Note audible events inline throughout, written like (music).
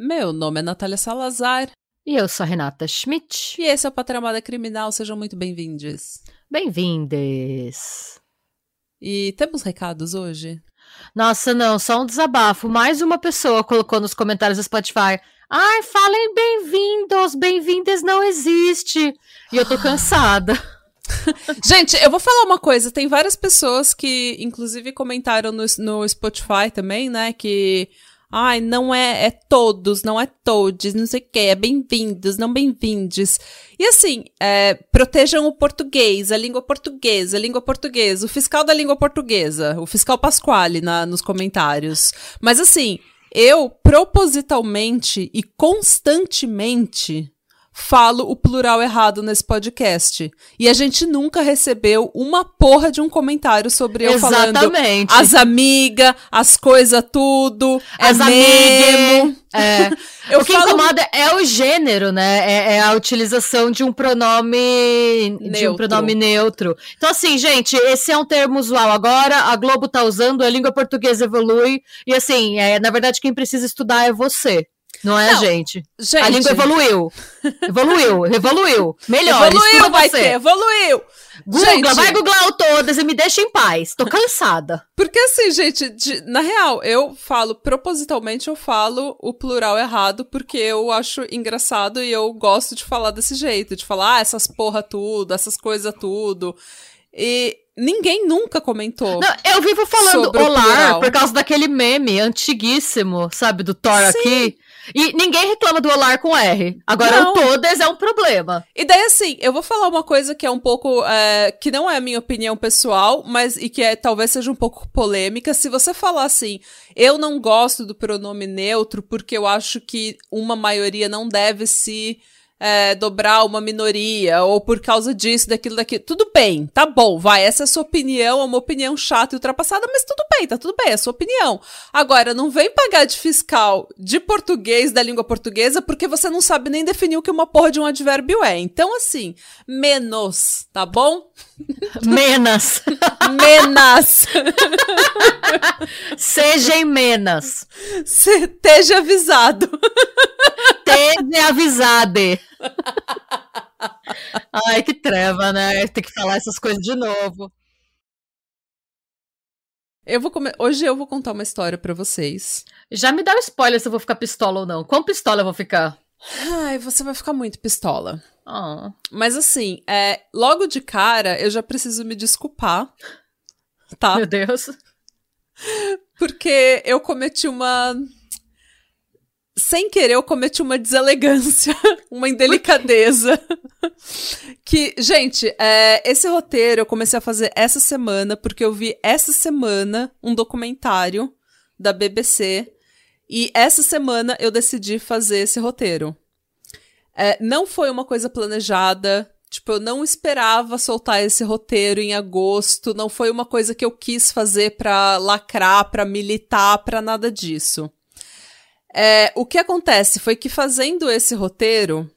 Meu nome é Natália Salazar. E eu sou a Renata Schmidt. E esse é o Patramada Criminal. Sejam muito bem-vindos. Bem-vindes. E temos recados hoje? Nossa, não, só um desabafo. Mais uma pessoa colocou nos comentários do Spotify. Ai, falem bem-vindos, bem-vindas não existe. E eu tô (gasps) cansada. (laughs) Gente, eu vou falar uma coisa. Tem várias pessoas que, inclusive, comentaram no, no Spotify também, né? Que Ai, não é, é todos, não é todos, não sei o que, é bem-vindos, não bem-vindes. E assim, é, protejam o português, a língua portuguesa, a língua portuguesa, o fiscal da língua portuguesa, o fiscal Pasquale na, nos comentários. Mas assim, eu propositalmente e constantemente falo o plural errado nesse podcast. E a gente nunca recebeu uma porra de um comentário sobre eu Exatamente. falando as amigas, as coisas tudo, é as é mesmo. É. (laughs) eu o que falo... incomoda é o gênero, né? É, é, a utilização de um pronome neutro. de um pronome neutro. Então, assim, gente, esse é um termo usual agora. A Globo tá usando, a língua portuguesa evolui. E assim, é, na verdade, quem precisa estudar é você. Não é não, gente. gente. A língua evoluiu. Evoluiu, evoluiu. Melhor. Evoluiu, vai ter, evoluiu. Google, gente, vai googlar todas e me deixa em paz. Tô cansada. Porque assim, gente, de, na real, eu falo, propositalmente eu falo o plural errado, porque eu acho engraçado e eu gosto de falar desse jeito, de falar ah, essas porra tudo, essas coisas tudo. E ninguém nunca comentou. Não, eu vivo falando olá por causa daquele meme antiguíssimo, sabe, do Thor Sim. aqui. E ninguém reclama do Olar com R. Agora, não. o todas é um problema. E daí, assim, eu vou falar uma coisa que é um pouco. É, que não é a minha opinião pessoal, mas e que é, talvez seja um pouco polêmica. Se você falar assim, eu não gosto do pronome neutro porque eu acho que uma maioria não deve se é, dobrar uma minoria, ou por causa disso, daquilo, daquilo. Tudo bem, tá bom, vai. Essa é a sua opinião, é uma opinião chata e ultrapassada, mas tudo bem, tá tudo bem, é a sua opinião. Agora, não vem pagar de fiscal de português, da língua portuguesa, porque você não sabe nem definir o que uma porra de um advérbio é. Então, assim, menos, tá bom? (laughs) Menos. menos. (laughs) Sejam menos. Esteja avisado. Esteja avisado. (laughs) Ai, que treva, né? Tem que falar essas coisas de novo. Eu vou come... Hoje eu vou contar uma história para vocês. Já me dá um spoiler se eu vou ficar pistola ou não. Quão pistola eu vou ficar? Ai, você vai ficar muito pistola. Oh. Mas assim, é, logo de cara, eu já preciso me desculpar. Tá? Meu Deus. Porque eu cometi uma sem querer, eu cometi uma deselegância, (laughs) uma indelicadeza. que, gente, é, esse roteiro eu comecei a fazer essa semana, porque eu vi essa semana um documentário da BBC. E essa semana eu decidi fazer esse roteiro. É, não foi uma coisa planejada. Tipo, eu não esperava soltar esse roteiro em agosto. Não foi uma coisa que eu quis fazer pra lacrar, pra militar, pra nada disso. É, o que acontece foi que fazendo esse roteiro,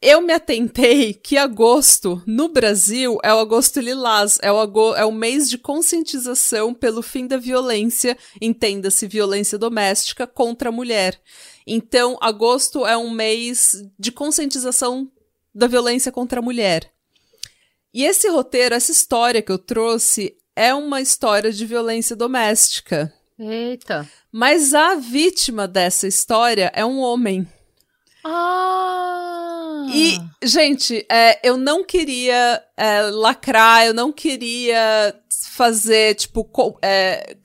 eu me atentei que agosto, no Brasil, é o agosto lilás, é o, é o mês de conscientização pelo fim da violência, entenda-se violência doméstica, contra a mulher. Então, agosto é um mês de conscientização da violência contra a mulher. E esse roteiro, essa história que eu trouxe, é uma história de violência doméstica. Eita. Mas a vítima dessa história é um homem. Ah! E, gente, é, eu não queria é, lacrar, eu não queria fazer, tipo, é,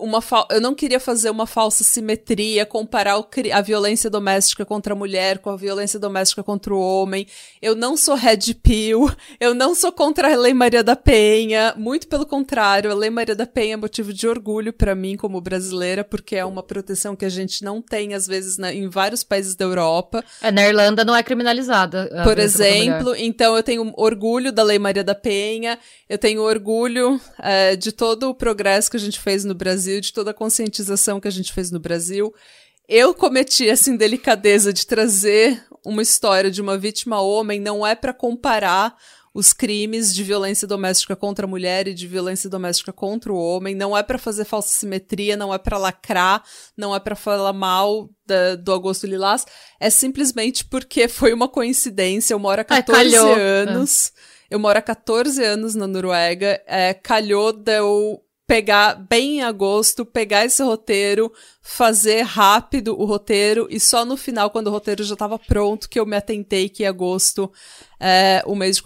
uma eu não queria fazer uma falsa simetria, comparar o, a violência doméstica contra a mulher com a violência doméstica contra o homem. Eu não sou red pill, eu não sou contra a Lei Maria da Penha, muito pelo contrário, a Lei Maria da Penha é motivo de orgulho para mim como brasileira, porque é uma proteção que a gente não tem às vezes na, em vários países da Europa. É, na Irlanda não é criminalizada. Por exemplo, então eu tenho orgulho da Lei Maria da Penha, eu tenho orgulho é, de todo o progresso que a gente fez no Brasil Brasil, de toda a conscientização que a gente fez no Brasil. Eu cometi essa indelicadeza de trazer uma história de uma vítima homem, não é para comparar os crimes de violência doméstica contra a mulher e de violência doméstica contra o homem, não é para fazer falsa simetria, não é para lacrar, não é para falar mal da, do Agosto Lilás, é simplesmente porque foi uma coincidência. Eu moro há 14 anos. É. Eu moro há 14 anos na Noruega. É, calhou de eu pegar bem em agosto, pegar esse roteiro, fazer rápido o roteiro e só no final, quando o roteiro já estava pronto, que eu me atentei que agosto é o mês de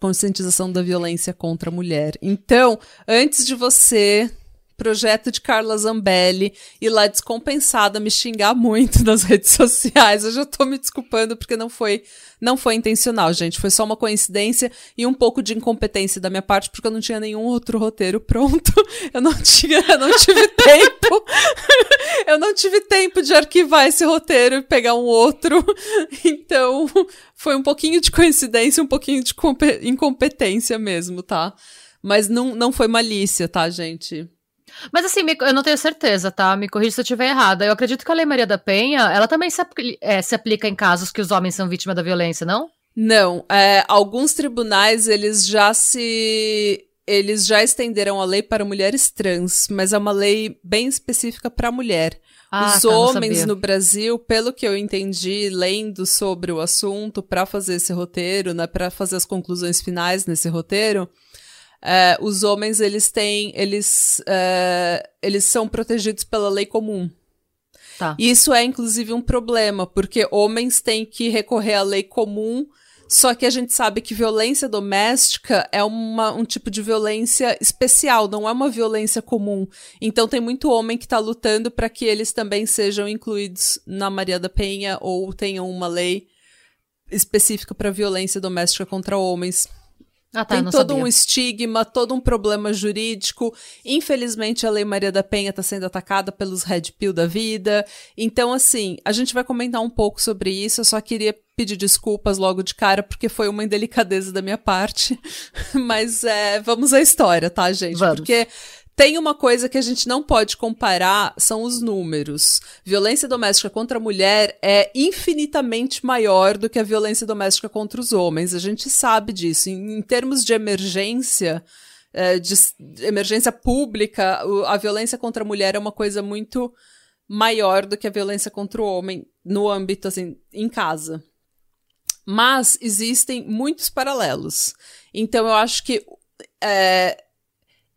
conscientização da violência contra a mulher. Então, antes de você projeto de Carla Zambelli, e lá descompensada me xingar muito (laughs) nas redes sociais. Eu já tô me desculpando porque não foi não foi intencional, gente. Foi só uma coincidência e um pouco de incompetência da minha parte, porque eu não tinha nenhum outro roteiro pronto. (laughs) Eu não tinha, eu não tive (laughs) tempo. eu não tive tempo de arquivar esse roteiro e pegar um outro. Então, foi um pouquinho de coincidência, um pouquinho de incompetência mesmo, tá? Mas não, não foi malícia, tá, gente? Mas assim, eu não tenho certeza, tá? Me corrija se eu estiver errada. Eu acredito que a Lei Maria da Penha, ela também se, apl é, se aplica em casos que os homens são vítimas da violência, não? Não. É, alguns tribunais, eles já se... Eles já estenderam a lei para mulheres trans, mas é uma lei bem específica para mulher. Ah, Os tá, homens no Brasil, pelo que eu entendi, lendo sobre o assunto, para fazer esse roteiro, né, para fazer as conclusões finais nesse roteiro, é, os homens eles têm eles é, eles são protegidos pela lei comum tá. e isso é inclusive um problema porque homens têm que recorrer à lei comum só que a gente sabe que violência doméstica é uma, um tipo de violência especial, não é uma violência comum. Então tem muito homem que está lutando para que eles também sejam incluídos na Maria da Penha ou tenham uma lei específica para violência doméstica contra homens. Ah, tá, Tem todo sabia. um estigma, todo um problema jurídico. Infelizmente, a Lei Maria da Penha está sendo atacada pelos Red Pill da vida. Então, assim, a gente vai comentar um pouco sobre isso. Eu só queria pedir desculpas logo de cara, porque foi uma indelicadeza da minha parte. (laughs) Mas é, vamos à história, tá, gente? Vamos. Porque tem uma coisa que a gente não pode comparar, são os números. Violência doméstica contra a mulher é infinitamente maior do que a violência doméstica contra os homens. A gente sabe disso. Em, em termos de emergência, é, de emergência pública, a violência contra a mulher é uma coisa muito maior do que a violência contra o homem no âmbito, assim, em casa. Mas existem muitos paralelos. Então eu acho que é,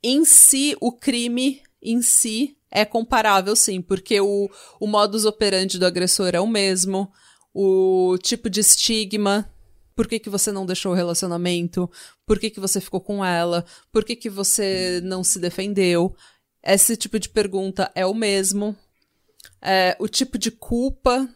em si, o crime em si é comparável, sim, porque o, o modus operandi do agressor é o mesmo, o tipo de estigma. Por que, que você não deixou o relacionamento? Por que, que você ficou com ela? Por que, que você não se defendeu? Esse tipo de pergunta é o mesmo. É, o tipo de culpa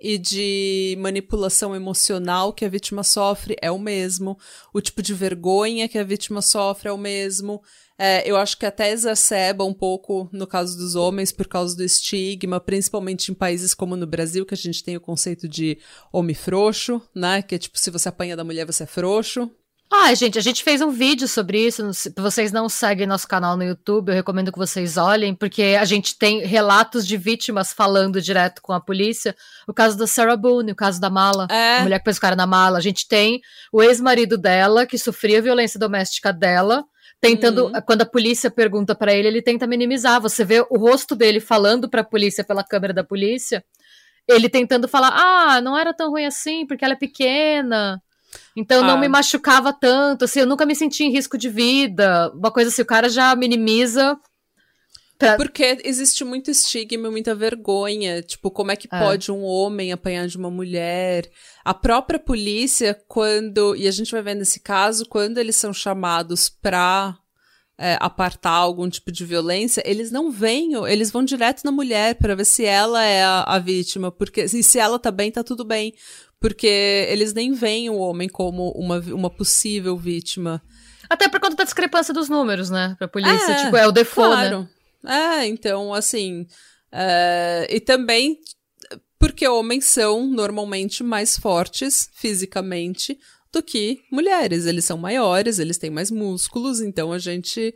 e de manipulação emocional que a vítima sofre é o mesmo. O tipo de vergonha que a vítima sofre é o mesmo. É, eu acho que até exacerba um pouco no caso dos homens por causa do estigma, principalmente em países como no Brasil, que a gente tem o conceito de homem frouxo, né? Que é tipo, se você apanha da mulher, você é frouxo. Ah, gente, a gente fez um vídeo sobre isso. Se vocês não seguem nosso canal no YouTube, eu recomendo que vocês olhem, porque a gente tem relatos de vítimas falando direto com a polícia. O caso da Sarah Boone, o caso da mala, é. a mulher que pôs o cara na mala. A gente tem o ex-marido dela, que sofria violência doméstica dela, tentando, uhum. quando a polícia pergunta para ele, ele tenta minimizar. Você vê o rosto dele falando para a polícia pela câmera da polícia, ele tentando falar: "Ah, não era tão ruim assim, porque ela é pequena". Então ah. não me machucava tanto, assim, eu nunca me senti em risco de vida. Uma coisa assim, o cara já minimiza. Pra... Porque existe muito estigma e muita vergonha. Tipo, como é que é. pode um homem apanhar de uma mulher? A própria polícia, quando. E a gente vai ver nesse caso, quando eles são chamados pra é, apartar algum tipo de violência, eles não vêm, eles vão direto na mulher para ver se ela é a, a vítima, porque e se ela tá bem, tá tudo bem. Porque eles nem veem o homem como uma, uma possível vítima. Até por conta da discrepância dos números, né? Pra polícia, é, tipo, é o default, claro. né? É, então, assim. É, e também porque homens são normalmente mais fortes fisicamente do que mulheres. Eles são maiores, eles têm mais músculos, então a gente.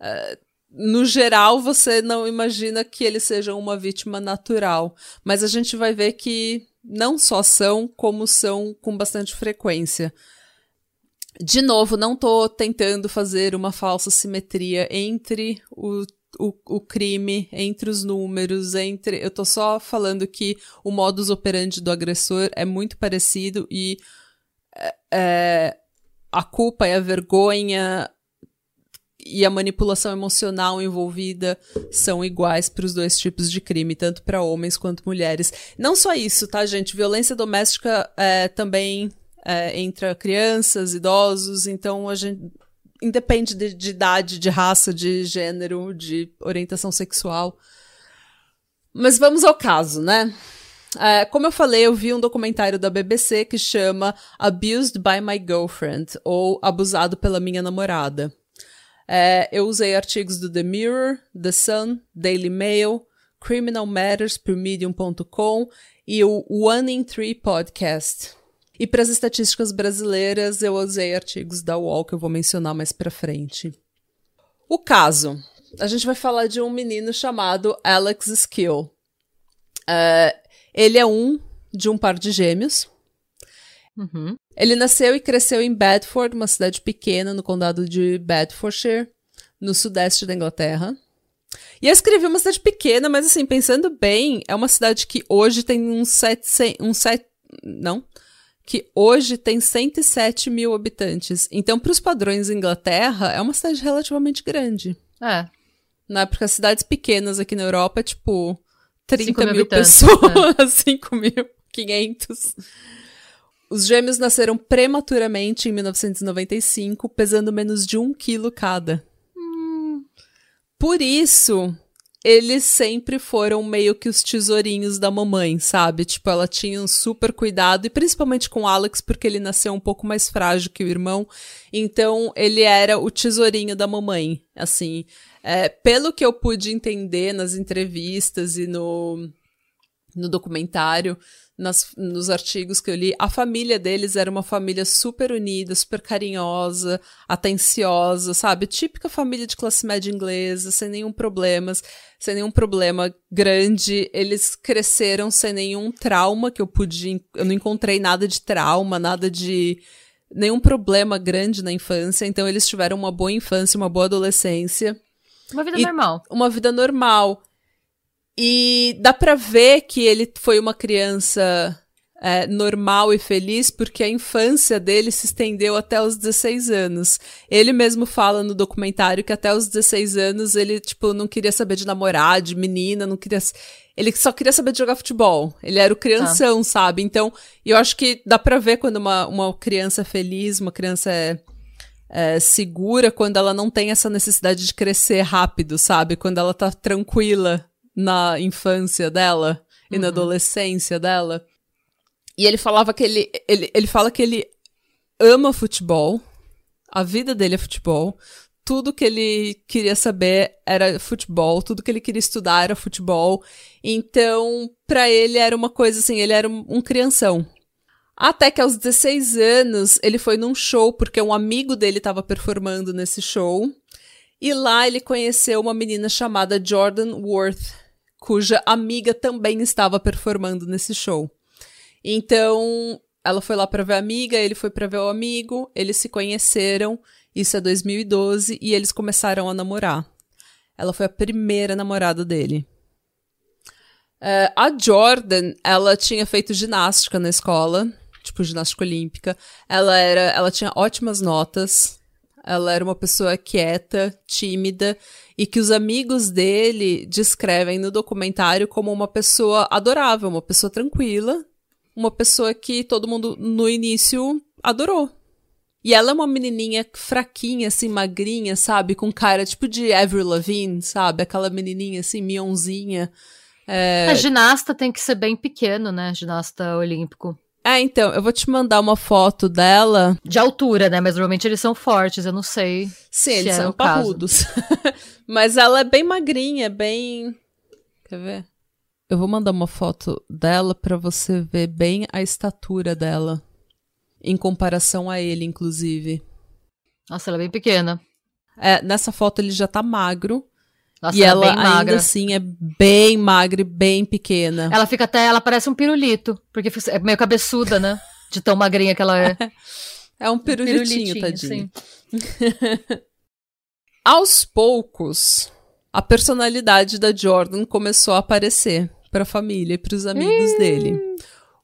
É, no geral, você não imagina que eles sejam uma vítima natural. Mas a gente vai ver que não só são, como são com bastante frequência. De novo, não estou tentando fazer uma falsa simetria entre o, o, o, crime, entre os números, entre. Eu estou só falando que o modus operandi do agressor é muito parecido e é, é a culpa e a vergonha e a manipulação emocional envolvida são iguais para os dois tipos de crime, tanto para homens quanto mulheres. Não só isso, tá, gente? Violência doméstica é, também é, entra crianças, idosos, então a gente. Independe de, de idade, de raça, de gênero, de orientação sexual. Mas vamos ao caso, né? É, como eu falei, eu vi um documentário da BBC que chama Abused by My Girlfriend, ou Abusado pela Minha Namorada. É, eu usei artigos do The Mirror, The Sun, Daily Mail, Criminal Matters por Medium.com e o One in Three Podcast. E para as estatísticas brasileiras, eu usei artigos da UOL que eu vou mencionar mais para frente. O caso. A gente vai falar de um menino chamado Alex Skill. Uh, ele é um de um par de gêmeos. Uhum. Ele nasceu e cresceu em Bedford, uma cidade pequena no condado de Bedfordshire, no sudeste da Inglaterra. E eu escrevi uma cidade pequena, mas assim, pensando bem, é uma cidade que hoje tem uns sete, um set, não, que hoje tem 107 mil habitantes. Então, para os padrões da Inglaterra, é uma cidade relativamente grande. É. Não é porque as cidades pequenas aqui na Europa é tipo 30 mil, mil pessoas, é. (laughs) 5 mil, 500. Os gêmeos nasceram prematuramente em 1995, pesando menos de um quilo cada. Hum. Por isso, eles sempre foram meio que os tesourinhos da mamãe, sabe? Tipo, ela tinha um super cuidado, e principalmente com o Alex, porque ele nasceu um pouco mais frágil que o irmão. Então, ele era o tesourinho da mamãe. Assim, é, pelo que eu pude entender nas entrevistas e no, no documentário, nas, nos artigos que eu li, a família deles era uma família super unida, super carinhosa, atenciosa, sabe? Típica família de classe média inglesa, sem nenhum problema, sem nenhum problema grande. Eles cresceram sem nenhum trauma que eu pude. Eu não encontrei nada de trauma, nada de. nenhum problema grande na infância. Então eles tiveram uma boa infância, uma boa adolescência. Uma vida normal. Uma vida normal. E dá pra ver que ele foi uma criança é, normal e feliz porque a infância dele se estendeu até os 16 anos. Ele mesmo fala no documentário que até os 16 anos ele, tipo, não queria saber de namorar, de menina, não queria. Ele só queria saber de jogar futebol. Ele era o crianção, ah. sabe? Então, eu acho que dá pra ver quando uma, uma criança é feliz, uma criança é, é, segura, quando ela não tem essa necessidade de crescer rápido, sabe? Quando ela tá tranquila na infância dela e uhum. na adolescência dela. E ele falava que ele, ele, ele fala que ele ama futebol, a vida dele é futebol, tudo que ele queria saber era futebol, tudo que ele queria estudar era futebol. Então, para ele era uma coisa assim, ele era um, um crianção. Até que aos 16 anos, ele foi num show porque um amigo dele estava performando nesse show. E lá ele conheceu uma menina chamada Jordan Worth, cuja amiga também estava performando nesse show. Então, ela foi lá para ver a amiga, ele foi para ver o amigo, eles se conheceram, isso é 2012, e eles começaram a namorar. Ela foi a primeira namorada dele. Uh, a Jordan, ela tinha feito ginástica na escola, tipo ginástica olímpica. Ela era, ela tinha ótimas notas, ela era uma pessoa quieta, tímida e que os amigos dele descrevem no documentário como uma pessoa adorável, uma pessoa tranquila, uma pessoa que todo mundo no início adorou. E ela é uma menininha fraquinha, assim, magrinha, sabe? Com cara tipo de Avril Lavigne, sabe? Aquela menininha assim, mionzinha. É... A ginasta tem que ser bem pequeno, né? Ginasta olímpico. É, então, eu vou te mandar uma foto dela. De altura, né? Mas normalmente eles são fortes, eu não sei. Sim, eles é são parrudos. (laughs) Mas ela é bem magrinha, bem. Quer ver? Eu vou mandar uma foto dela para você ver bem a estatura dela. Em comparação a ele, inclusive. Nossa, ela é bem pequena. É, nessa foto ele já tá magro. Nossa, e ela, é ela ainda assim é bem magra e bem pequena. Ela fica até, ela parece um pirulito, porque é meio cabeçuda, né? De tão magrinha que ela é. (laughs) é um pirulitinho, pirulitinho tadinho. (laughs) Aos poucos, a personalidade da Jordan começou a aparecer para a família e para os amigos dele.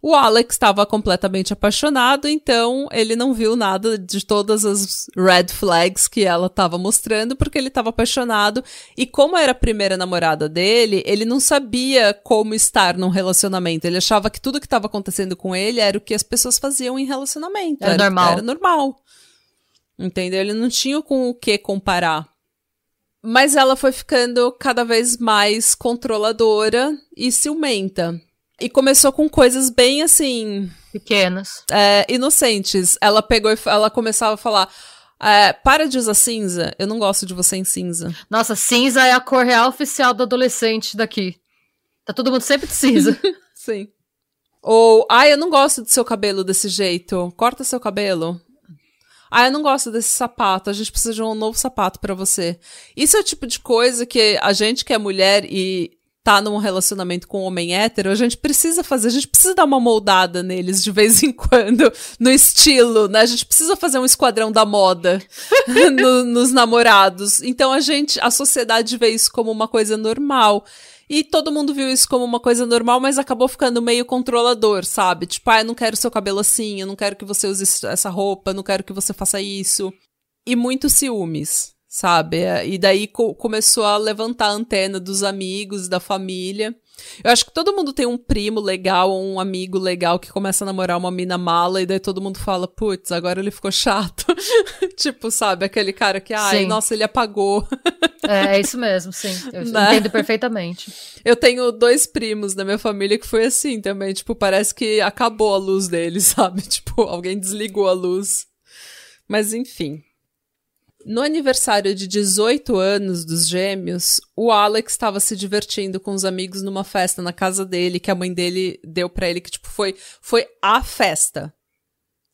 O Alex estava completamente apaixonado, então ele não viu nada de todas as red flags que ela estava mostrando, porque ele estava apaixonado. E como era a primeira namorada dele, ele não sabia como estar num relacionamento. Ele achava que tudo que estava acontecendo com ele era o que as pessoas faziam em relacionamento. Era, era normal. Era normal. Entendeu? Ele não tinha com o que comparar. Mas ela foi ficando cada vez mais controladora e ciumenta. E começou com coisas bem assim. Pequenas. É, inocentes. Ela pegou e ela começava a falar. É, para de usar cinza. Eu não gosto de você em cinza. Nossa, cinza é a cor real oficial do adolescente daqui. Tá todo mundo sempre de cinza. (laughs) Sim. Ou, ai, eu não gosto do seu cabelo desse jeito. Corta seu cabelo. Ah, eu não gosto desse sapato. A gente precisa de um novo sapato para você. Isso é o tipo de coisa que a gente que é mulher e tá num relacionamento com um homem hétero, a gente precisa fazer, a gente precisa dar uma moldada neles de vez em quando, no estilo, né? A gente precisa fazer um esquadrão da moda (laughs) no, nos namorados. Então a gente, a sociedade vê isso como uma coisa normal. E todo mundo viu isso como uma coisa normal, mas acabou ficando meio controlador, sabe? Tipo, ah, eu não quero seu cabelo assim, eu não quero que você use essa roupa, eu não quero que você faça isso. E muitos ciúmes, sabe? É, e daí co começou a levantar a antena dos amigos, da família. Eu acho que todo mundo tem um primo legal ou um amigo legal que começa a namorar uma mina mala e daí todo mundo fala, putz, agora ele ficou chato. (laughs) tipo, sabe, aquele cara que, ai, sim. nossa, ele apagou. (laughs) é, é isso mesmo, sim. Eu né? entendo perfeitamente. Eu tenho dois primos na minha família que foi assim também, tipo, parece que acabou a luz deles, (laughs) sabe? Tipo, alguém desligou a luz. Mas enfim. No aniversário de 18 anos dos gêmeos, o Alex estava se divertindo com os amigos numa festa na casa dele, que a mãe dele deu para ele, que tipo foi foi a festa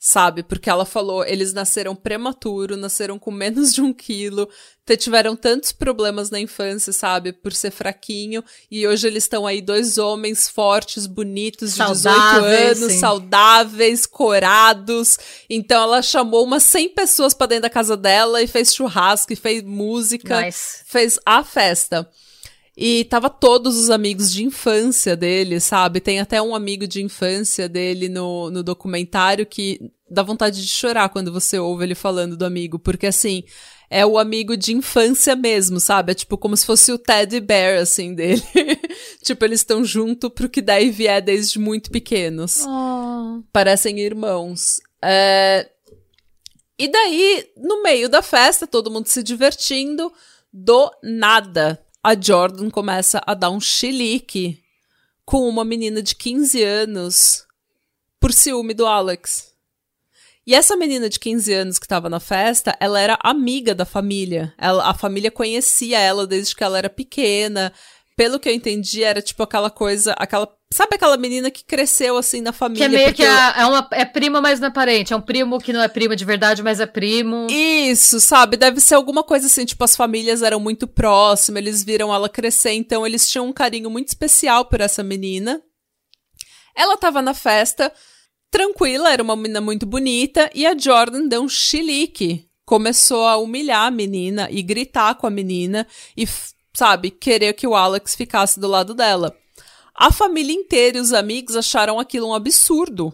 sabe? Porque ela falou, eles nasceram prematuro, nasceram com menos de um quilo, tiveram tantos problemas na infância, sabe? Por ser fraquinho, e hoje eles estão aí dois homens fortes, bonitos, de saudáveis, 18 anos, sim. saudáveis, corados. Então ela chamou umas 100 pessoas para dentro da casa dela e fez churrasco, e fez música, nice. fez a festa. E tava todos os amigos de infância dele, sabe? Tem até um amigo de infância dele no, no documentário que dá vontade de chorar quando você ouve ele falando do amigo, porque assim, é o amigo de infância mesmo, sabe? É tipo como se fosse o Teddy Bear, assim, dele. (laughs) tipo, eles estão junto pro que daí vier desde muito pequenos. Oh. Parecem irmãos. É... E daí, no meio da festa, todo mundo se divertindo, do nada a Jordan começa a dar um chilique com uma menina de 15 anos por ciúme do Alex. E essa menina de 15 anos que estava na festa, ela era amiga da família. Ela, a família conhecia ela desde que ela era pequena pelo que eu entendi, era tipo aquela coisa, aquela. Sabe aquela menina que cresceu assim na família? Que é meio que é, é, uma, é prima, mas não é parente. É um primo que não é primo de verdade, mas é primo. Isso, sabe? Deve ser alguma coisa assim, tipo, as famílias eram muito próximas, eles viram ela crescer, então eles tinham um carinho muito especial por essa menina. Ela tava na festa, tranquila, era uma menina muito bonita, e a Jordan deu um chilique. Começou a humilhar a menina e gritar com a menina e sabe, querer que o Alex ficasse do lado dela. A família inteira e os amigos acharam aquilo um absurdo.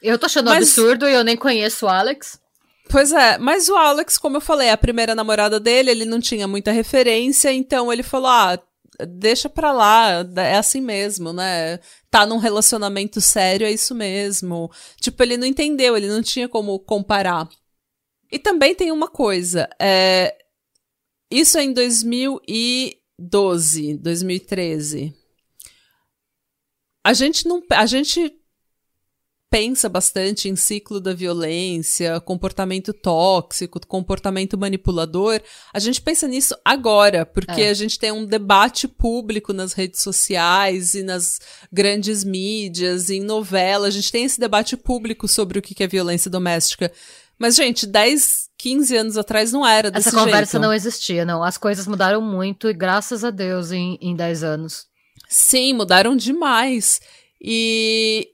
Eu tô achando mas... absurdo e eu nem conheço o Alex. Pois é, mas o Alex, como eu falei, é a primeira namorada dele, ele não tinha muita referência, então ele falou: ah, deixa pra lá, é assim mesmo, né? Tá num relacionamento sério, é isso mesmo. Tipo, ele não entendeu, ele não tinha como comparar. E também tem uma coisa, é, isso é em 2012, 2013. A gente não, a gente pensa bastante em ciclo da violência, comportamento tóxico, comportamento manipulador, a gente pensa nisso agora, porque é. a gente tem um debate público nas redes sociais e nas grandes mídias, em novelas, a gente tem esse debate público sobre o que é violência doméstica. Mas, gente, 10, 15 anos atrás não era desse Essa conversa jeito. não existia, não. As coisas mudaram muito e graças a Deus em, em 10 anos. Sim, mudaram demais. E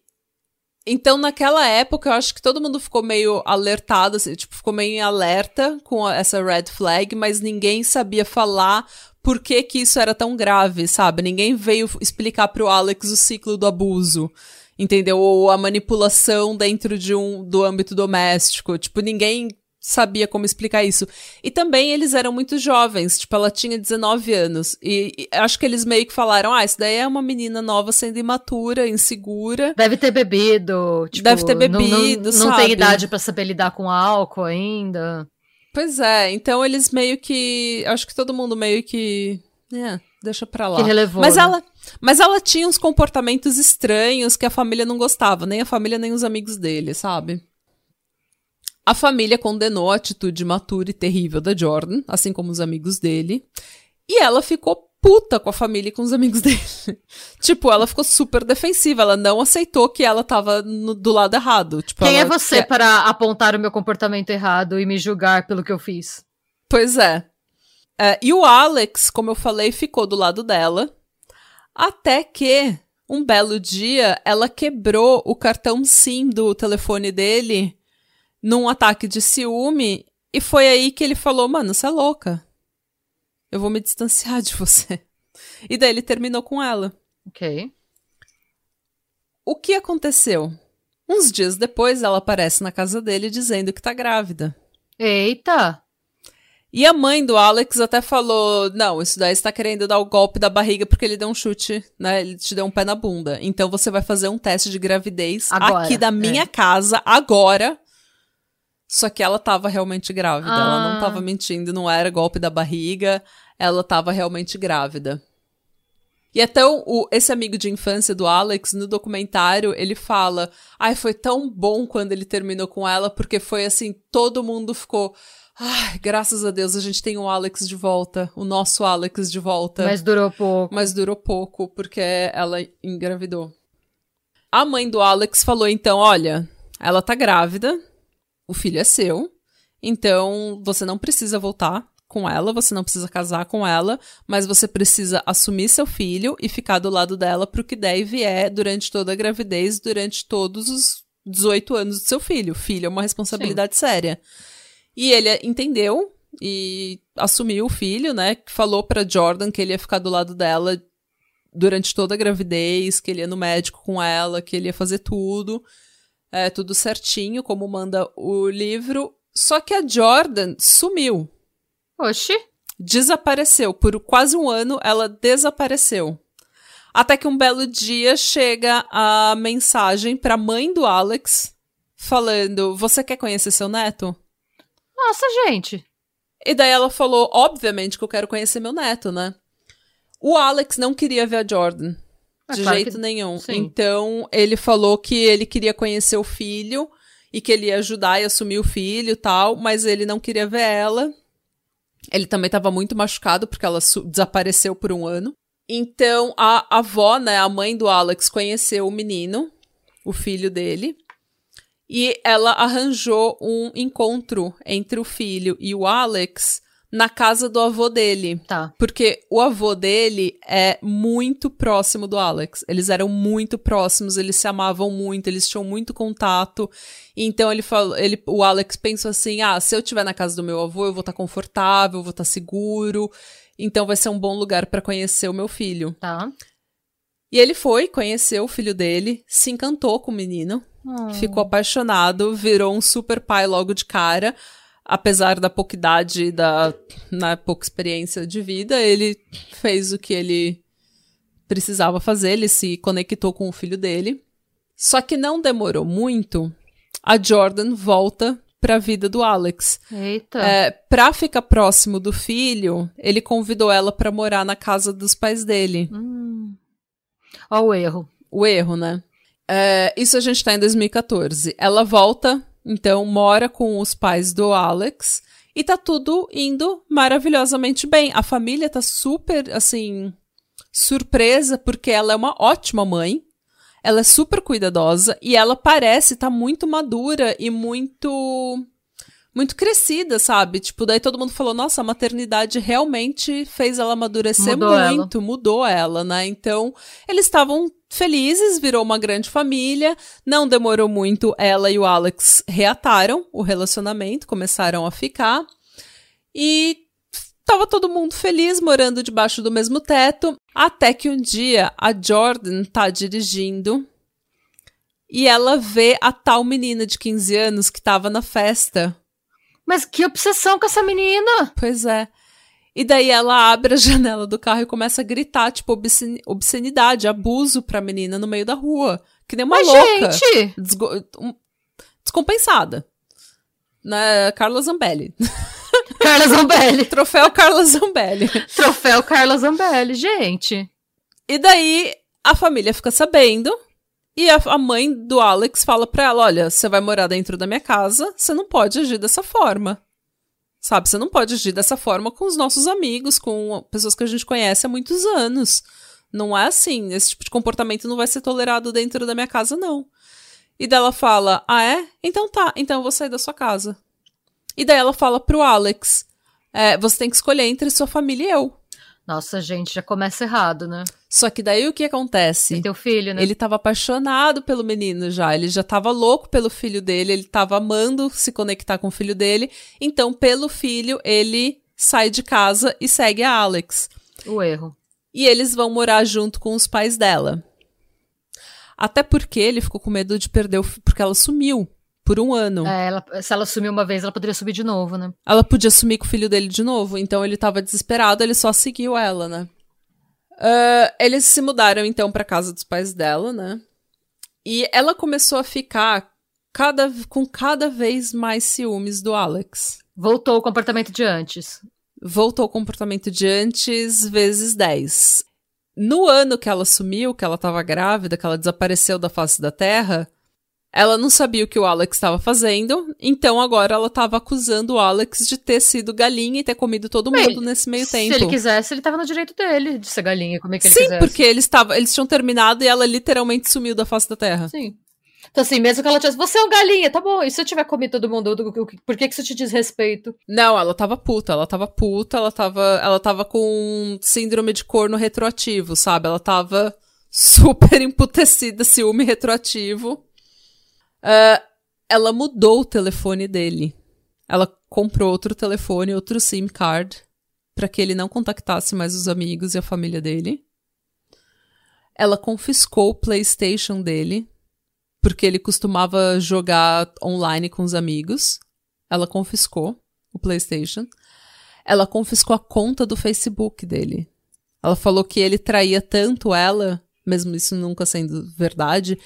então, naquela época, eu acho que todo mundo ficou meio alertado, assim, tipo, ficou meio em alerta com essa red flag, mas ninguém sabia falar por que que isso era tão grave, sabe? Ninguém veio explicar pro Alex o ciclo do abuso, entendeu? Ou a manipulação dentro de um do âmbito doméstico. Tipo, ninguém sabia como explicar isso. E também eles eram muito jovens, tipo, ela tinha 19 anos. E, e, acho que eles meio que falaram: ah, isso daí é uma menina nova sendo imatura, insegura. Deve ter bebido. Tipo, Deve ter bebido, não, não, não tem idade para saber lidar com álcool ainda. Pois é, então eles meio que. Acho que todo mundo meio que. É, deixa pra lá. Que relevou, mas né? ela Mas ela tinha uns comportamentos estranhos que a família não gostava, nem a família nem os amigos dele, sabe? A família condenou a atitude imatura e terrível da Jordan, assim como os amigos dele. E ela ficou puta com a família e com os amigos (laughs) dele. tipo, ela ficou super defensiva. Ela não aceitou que ela tava no, do lado errado. Tipo, Quem é você quer... para apontar o meu comportamento errado e me julgar pelo que eu fiz? Pois é. é. E o Alex, como eu falei, ficou do lado dela. Até que, um belo dia, ela quebrou o cartão SIM do telefone dele num ataque de ciúme. E foi aí que ele falou: Mano, você é louca. Eu vou me distanciar de você. (laughs) E daí ele terminou com ela. Ok. O que aconteceu? Uns dias depois, ela aparece na casa dele dizendo que tá grávida. Eita! E a mãe do Alex até falou: Não, isso daí está querendo dar o golpe da barriga porque ele deu um chute, né? Ele te deu um pé na bunda. Então você vai fazer um teste de gravidez agora, aqui da minha é. casa, agora, só que ela tava realmente grávida. Ah. Ela não tava ah. mentindo, não era golpe da barriga. Ela tava realmente grávida. E até o, o, esse amigo de infância do Alex, no documentário, ele fala: Ai, foi tão bom quando ele terminou com ela, porque foi assim, todo mundo ficou. Ai, graças a Deus a gente tem o Alex de volta, o nosso Alex de volta. Mas durou pouco. Mas durou pouco, porque ela engravidou. A mãe do Alex falou então: olha, ela tá grávida, o filho é seu, então você não precisa voltar com ela, você não precisa casar com ela, mas você precisa assumir seu filho e ficar do lado dela pro que der e vier durante toda a gravidez, durante todos os 18 anos do seu filho. Filho é uma responsabilidade Sim. séria. E ele entendeu e assumiu o filho, né? Falou para Jordan que ele ia ficar do lado dela durante toda a gravidez, que ele ia no médico com ela, que ele ia fazer tudo é, tudo certinho, como manda o livro. Só que a Jordan sumiu. Oxi. Desapareceu. Por quase um ano, ela desapareceu. Até que um belo dia chega a mensagem pra mãe do Alex falando: Você quer conhecer seu neto? Nossa, gente. E daí ela falou: Obviamente que eu quero conhecer meu neto, né? O Alex não queria ver a Jordan. É de claro jeito que... nenhum. Sim. Então, ele falou que ele queria conhecer o filho e que ele ia ajudar e assumir o filho e tal, mas ele não queria ver ela. Ele também estava muito machucado porque ela desapareceu por um ano. Então, a avó, né, a mãe do Alex, conheceu o menino, o filho dele, e ela arranjou um encontro entre o filho e o Alex na casa do avô dele. Tá. Porque o avô dele é muito próximo do Alex. Eles eram muito próximos, eles se amavam muito, eles tinham muito contato. Então ele falou, ele, o Alex pensou assim: "Ah, se eu estiver na casa do meu avô, eu vou estar tá confortável, vou estar tá seguro. Então vai ser um bom lugar para conhecer o meu filho." Tá. E ele foi, conheceu o filho dele, se encantou com o menino, oh. ficou apaixonado, virou um super pai logo de cara apesar da pouca idade e da na pouca experiência de vida, ele fez o que ele precisava fazer, ele se conectou com o filho dele. Só que não demorou muito, a Jordan volta pra vida do Alex. Eita. É, pra ficar próximo do filho, ele convidou ela para morar na casa dos pais dele. Hum. Olha o erro. O erro, né? É, isso a gente tá em 2014. Ela volta, então mora com os pais do Alex e tá tudo indo maravilhosamente bem. A família tá super, assim, surpresa porque ela é uma ótima mãe. Ela é super cuidadosa e ela parece estar tá muito madura e muito muito crescida, sabe? Tipo, daí todo mundo falou: "Nossa, a maternidade realmente fez ela amadurecer mudou muito, ela. mudou ela", né? Então, eles estavam felizes, virou uma grande família. Não demorou muito, ela e o Alex reataram o relacionamento, começaram a ficar. E tava todo mundo feliz, morando debaixo do mesmo teto, até que um dia a Jordan tá dirigindo e ela vê a tal menina de 15 anos que tava na festa. Mas que obsessão com essa menina! Pois é. E daí ela abre a (laughs) janela do carro e começa a gritar, tipo, obscen obscenidade, abuso pra menina no meio da rua. Que nem uma Mas, louca. Gente! Descompensada. Né? Carla Zambelli. (laughs) Carla Zambelli. (laughs) Troféu Carla Zambelli. Troféu Carla Zambelli, gente. E daí a família fica sabendo. E a, a mãe do Alex fala pra ela: Olha, você vai morar dentro da minha casa, você não pode agir dessa forma. Sabe, você não pode agir dessa forma com os nossos amigos, com pessoas que a gente conhece há muitos anos. Não é assim. Esse tipo de comportamento não vai ser tolerado dentro da minha casa, não. E dela fala: Ah, é? Então tá, então eu vou sair da sua casa. E daí ela fala pro Alex: é, Você tem que escolher entre sua família e eu. Nossa, gente, já começa errado, né? Só que daí o que acontece? É teu filho, né? Ele tava apaixonado pelo menino já, ele já tava louco pelo filho dele, ele tava amando se conectar com o filho dele. Então, pelo filho, ele sai de casa e segue a Alex. O erro. E eles vão morar junto com os pais dela. Até porque ele ficou com medo de perder o porque ela sumiu por um ano. É, ela, se ela sumir uma vez, ela poderia subir de novo, né? Ela podia sumir com o filho dele de novo, então ele tava desesperado, ele só seguiu ela, né? Uh, eles se mudaram então para casa dos pais dela, né? E ela começou a ficar cada, com cada vez mais ciúmes do Alex. Voltou o comportamento de antes. Voltou o comportamento de antes vezes 10. No ano que ela sumiu, que ela tava grávida, que ela desapareceu da face da Terra, ela não sabia o que o Alex estava fazendo, então agora ela estava acusando o Alex de ter sido galinha e ter comido todo mundo nesse meio tempo. Se ele quisesse, ele estava no direito dele de ser galinha, como é que ele Sim, quisesse. porque eles, tavam, eles tinham terminado e ela literalmente sumiu da face da terra. Sim. Então, assim, mesmo que ela tivesse, você é um galinha, tá bom, e se eu tiver comido todo mundo, por que que isso te diz respeito? Não, ela tava puta, ela tava puta, ela tava, ela tava com síndrome de corno retroativo, sabe? Ela tava super emputecida, ciúme retroativo. Uh, ela mudou o telefone dele. Ela comprou outro telefone, outro SIM card, para que ele não contactasse mais os amigos e a família dele. Ela confiscou o PlayStation dele, porque ele costumava jogar online com os amigos. Ela confiscou o PlayStation. Ela confiscou a conta do Facebook dele. Ela falou que ele traía tanto ela, mesmo isso nunca sendo verdade,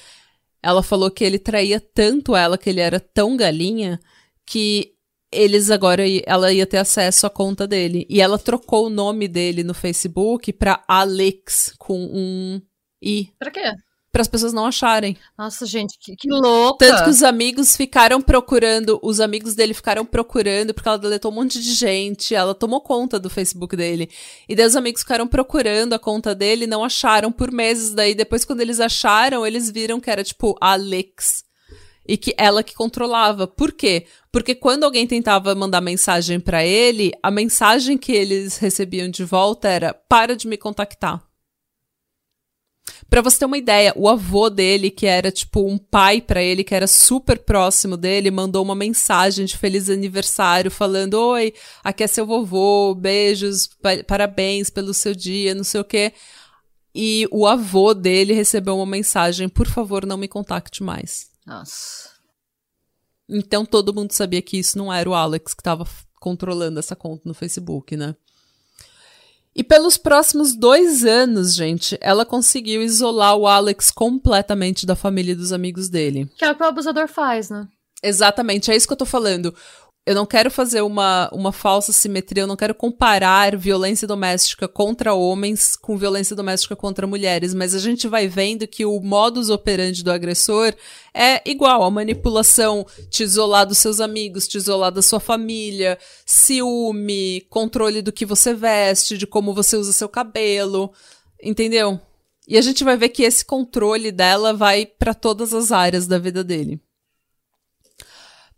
ela falou que ele traía tanto ela, que ele era tão galinha, que eles agora ela ia ter acesso à conta dele. E ela trocou o nome dele no Facebook pra Alex com um I. Pra quê? Para as pessoas não acharem. Nossa, gente, que, que louca. Tanto que os amigos ficaram procurando, os amigos dele ficaram procurando, porque ela deletou um monte de gente, ela tomou conta do Facebook dele. E daí os amigos ficaram procurando a conta dele, não acharam por meses. Daí depois, quando eles acharam, eles viram que era tipo Alex. E que ela que controlava. Por quê? Porque quando alguém tentava mandar mensagem para ele, a mensagem que eles recebiam de volta era: para de me contactar. Pra você ter uma ideia, o avô dele, que era tipo um pai para ele, que era super próximo dele, mandou uma mensagem de feliz aniversário falando: Oi, aqui é seu vovô, beijos, parabéns pelo seu dia, não sei o quê. E o avô dele recebeu uma mensagem: Por favor, não me contacte mais. Nossa. Então todo mundo sabia que isso não era o Alex que estava controlando essa conta no Facebook, né? E pelos próximos dois anos, gente, ela conseguiu isolar o Alex completamente da família e dos amigos dele. Que é o que o abusador faz, né? Exatamente, é isso que eu tô falando. Eu não quero fazer uma, uma falsa simetria, eu não quero comparar violência doméstica contra homens com violência doméstica contra mulheres, mas a gente vai vendo que o modus operandi do agressor é igual, a manipulação, te isolar dos seus amigos, te isolar da sua família, ciúme, controle do que você veste, de como você usa seu cabelo, entendeu? E a gente vai ver que esse controle dela vai para todas as áreas da vida dele.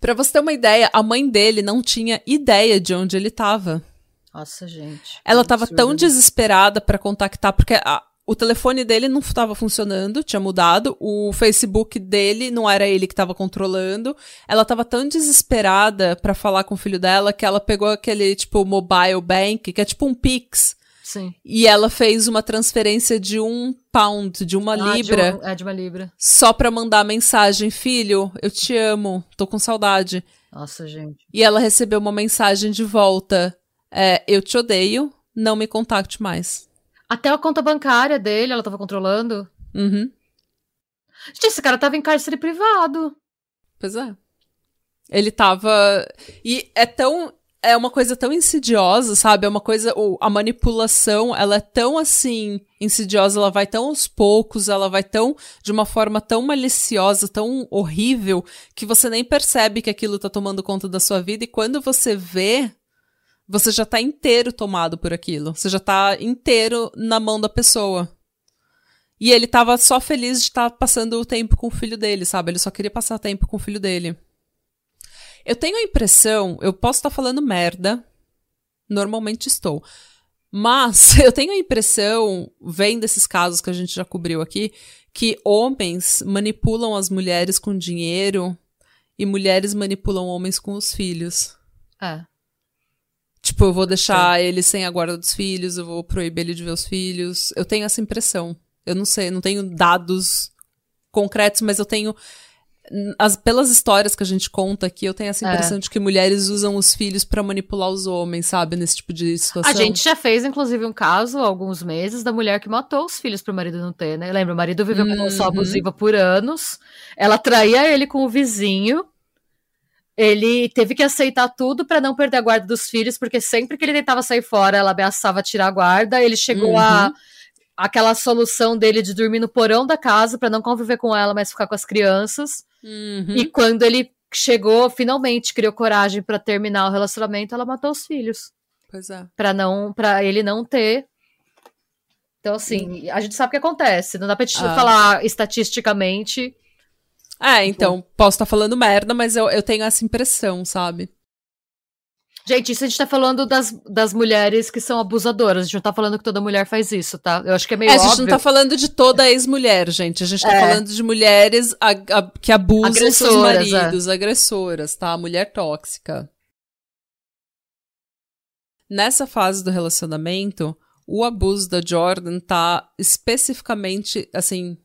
Pra você ter uma ideia, a mãe dele não tinha ideia de onde ele tava. Nossa, gente. Ela tava tão desesperada para contactar, porque a, o telefone dele não estava funcionando, tinha mudado. O Facebook dele não era ele que estava controlando. Ela estava tão desesperada para falar com o filho dela que ela pegou aquele tipo mobile bank, que é tipo um Pix. Sim. E ela fez uma transferência de um pound, de uma ah, libra. De um, é, de uma libra. Só pra mandar mensagem: Filho, eu te amo, tô com saudade. Nossa, gente. E ela recebeu uma mensagem de volta: é, Eu te odeio, não me contacte mais. Até a conta bancária dele, ela tava controlando. Uhum. Gente, esse cara tava em cárcere privado. Pois é. Ele tava. E é tão é uma coisa tão insidiosa, sabe? É uma coisa. A manipulação, ela é tão assim. Insidiosa, ela vai tão aos poucos, ela vai tão. de uma forma tão maliciosa, tão horrível, que você nem percebe que aquilo tá tomando conta da sua vida. E quando você vê, você já tá inteiro tomado por aquilo. Você já tá inteiro na mão da pessoa. E ele tava só feliz de estar tá passando o tempo com o filho dele, sabe? Ele só queria passar tempo com o filho dele. Eu tenho a impressão, eu posso estar falando merda, normalmente estou. Mas (laughs) eu tenho a impressão, vendo esses casos que a gente já cobriu aqui, que homens manipulam as mulheres com dinheiro e mulheres manipulam homens com os filhos. É. Tipo, eu vou deixar Sim. ele sem a guarda dos filhos, eu vou proibir ele de ver os filhos. Eu tenho essa impressão. Eu não sei, não tenho dados concretos, mas eu tenho as, pelas histórias que a gente conta aqui, eu tenho essa impressão é. de que mulheres usam os filhos para manipular os homens, sabe? Nesse tipo de situação. A gente já fez, inclusive, um caso há alguns meses da mulher que matou os filhos pro marido não ter, né? Lembra? O marido viveu com uma uhum. abusiva por anos. Ela traía ele com o vizinho. Ele teve que aceitar tudo para não perder a guarda dos filhos, porque sempre que ele tentava sair fora, ela ameaçava tirar a guarda. Ele chegou uhum. a aquela solução dele de dormir no porão da casa para não conviver com ela, mas ficar com as crianças. Uhum. E quando ele chegou, finalmente criou coragem para terminar o relacionamento, ela matou os filhos. Pois é. Para não, para ele não ter. Então assim, a gente sabe o que acontece. Não dá para ah. falar estatisticamente. É, então, posso estar tá falando merda, mas eu, eu tenho essa impressão, sabe? Gente, isso a gente tá falando das, das mulheres que são abusadoras. A gente não tá falando que toda mulher faz isso, tá? Eu acho que é meio é, óbvio. A gente não tá falando de toda ex-mulher, gente. A gente tá é. falando de mulheres a, a, que abusam agressoras, seus é. maridos, é. agressoras, tá? Mulher tóxica. Nessa fase do relacionamento, o abuso da Jordan tá especificamente, assim,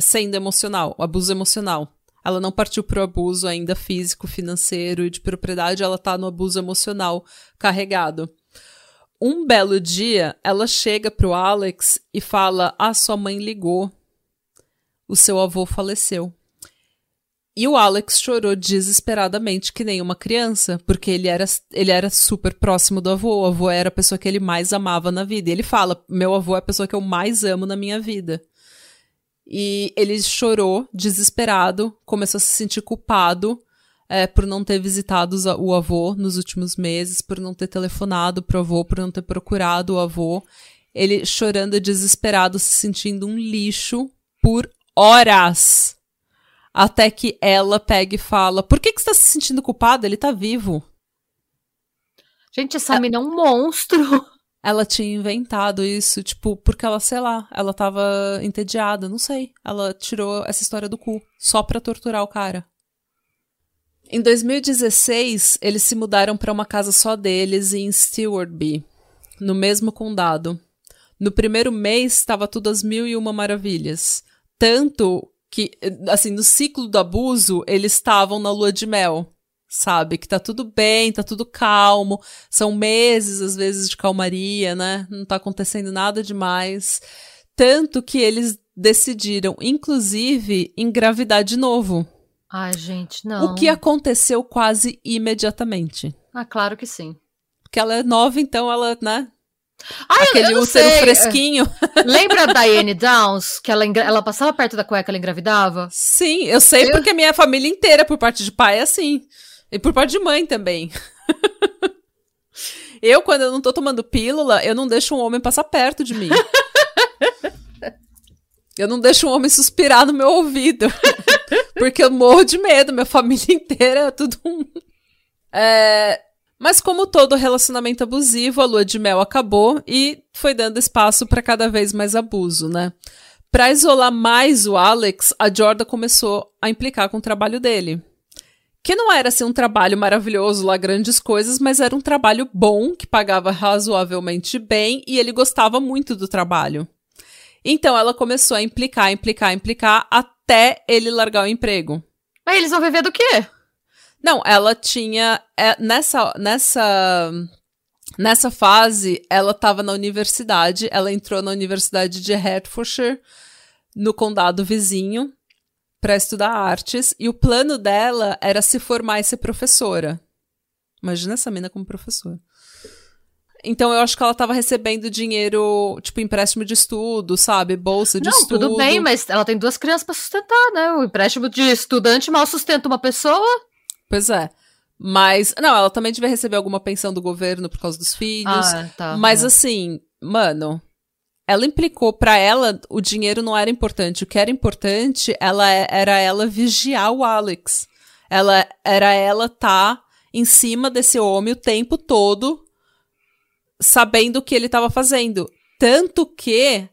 sendo emocional, abuso emocional. Ela não partiu para o abuso ainda físico, financeiro e de propriedade, ela está no abuso emocional carregado. Um belo dia, ela chega pro Alex e fala: Ah, sua mãe ligou. O seu avô faleceu. E o Alex chorou desesperadamente, que nem uma criança, porque ele era, ele era super próximo do avô. O avô era a pessoa que ele mais amava na vida. E ele fala: Meu avô é a pessoa que eu mais amo na minha vida. E ele chorou, desesperado, começou a se sentir culpado é, por não ter visitado o avô nos últimos meses, por não ter telefonado pro avô, por não ter procurado o avô. Ele chorando, desesperado, se sentindo um lixo por horas. Até que ela pega e fala: Por que, que você tá se sentindo culpado? Ele tá vivo. Gente, essa é... mina é um monstro (laughs) ela tinha inventado isso, tipo, porque ela, sei lá, ela tava entediada, não sei. Ela tirou essa história do cu, só pra torturar o cara. Em 2016, eles se mudaram para uma casa só deles em Stewardby, no mesmo condado. No primeiro mês, estava tudo às mil e uma maravilhas. Tanto que, assim, no ciclo do abuso, eles estavam na lua de mel sabe? Que tá tudo bem, tá tudo calmo. São meses, às vezes, de calmaria, né? Não tá acontecendo nada demais. Tanto que eles decidiram, inclusive, engravidar de novo. Ai, gente, não. O que aconteceu quase imediatamente. Ah, claro que sim. Porque ela é nova, então ela, né? Ai, Aquele útero sei. fresquinho. (laughs) Lembra da (laughs) Diane Downs, que ela, ela passava perto da cueca, ela engravidava? Sim, eu sei eu... porque minha família inteira, por parte de pai, é assim. E por parte de mãe também. (laughs) eu, quando eu não tô tomando pílula, eu não deixo um homem passar perto de mim. (laughs) eu não deixo um homem suspirar no meu ouvido. (laughs) porque eu morro de medo, minha família inteira é tudo um. É, mas como todo relacionamento abusivo, a lua de mel acabou e foi dando espaço para cada vez mais abuso, né? Para isolar mais o Alex, a Jordan começou a implicar com o trabalho dele. Que não era assim um trabalho maravilhoso lá, grandes coisas, mas era um trabalho bom, que pagava razoavelmente bem e ele gostava muito do trabalho. Então ela começou a implicar, implicar, implicar até ele largar o emprego. Mas eles vão viver do quê? Não, ela tinha. É, nessa, nessa, nessa fase, ela estava na universidade. Ela entrou na Universidade de Hertfordshire, no condado vizinho, para estudar artes. E o plano dela era se formar e ser professora. Imagina essa mina como professora. Então eu acho que ela estava recebendo dinheiro, tipo, empréstimo de estudo, sabe? Bolsa de Não, estudo. Tudo bem, mas ela tem duas crianças para sustentar, né? O empréstimo de estudante mal sustenta uma pessoa. Pois é. Mas, não, ela também devia receber alguma pensão do governo por causa dos filhos. Ah, tá. Mas é. assim, mano, ela implicou para ela o dinheiro não era importante. O que era importante ela é, era ela vigiar o Alex. Ela era ela tá em cima desse homem o tempo todo, sabendo o que ele estava fazendo. Tanto que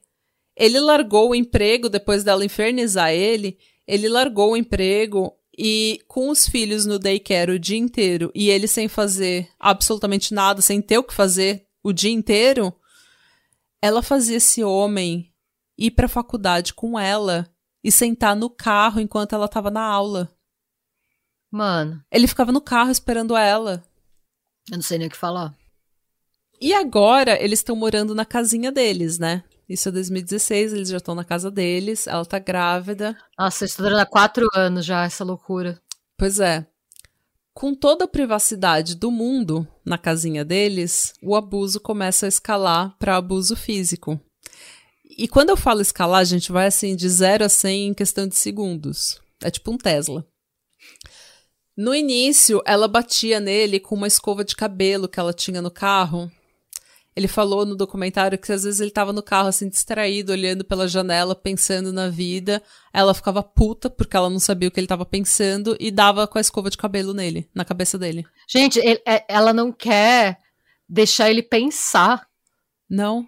ele largou o emprego depois dela infernizar ele. Ele largou o emprego e com os filhos no daycare o dia inteiro e ele sem fazer absolutamente nada, sem ter o que fazer o dia inteiro, ela fazia esse homem ir pra faculdade com ela e sentar no carro enquanto ela tava na aula. Mano. Ele ficava no carro esperando ela. Eu não sei nem o que falar. E agora eles estão morando na casinha deles, né? Isso é 2016, eles já estão na casa deles, ela tá grávida. Nossa, está durando há quatro anos já, essa loucura. Pois é. Com toda a privacidade do mundo na casinha deles, o abuso começa a escalar para abuso físico. E quando eu falo escalar, a gente vai assim de 0 a 100 em questão de segundos. É tipo um Tesla. No início, ela batia nele com uma escova de cabelo que ela tinha no carro ele falou no documentário que às vezes ele tava no carro assim distraído, olhando pela janela, pensando na vida. Ela ficava puta porque ela não sabia o que ele tava pensando e dava com a escova de cabelo nele, na cabeça dele. Gente, ele, é, ela não quer deixar ele pensar. Não.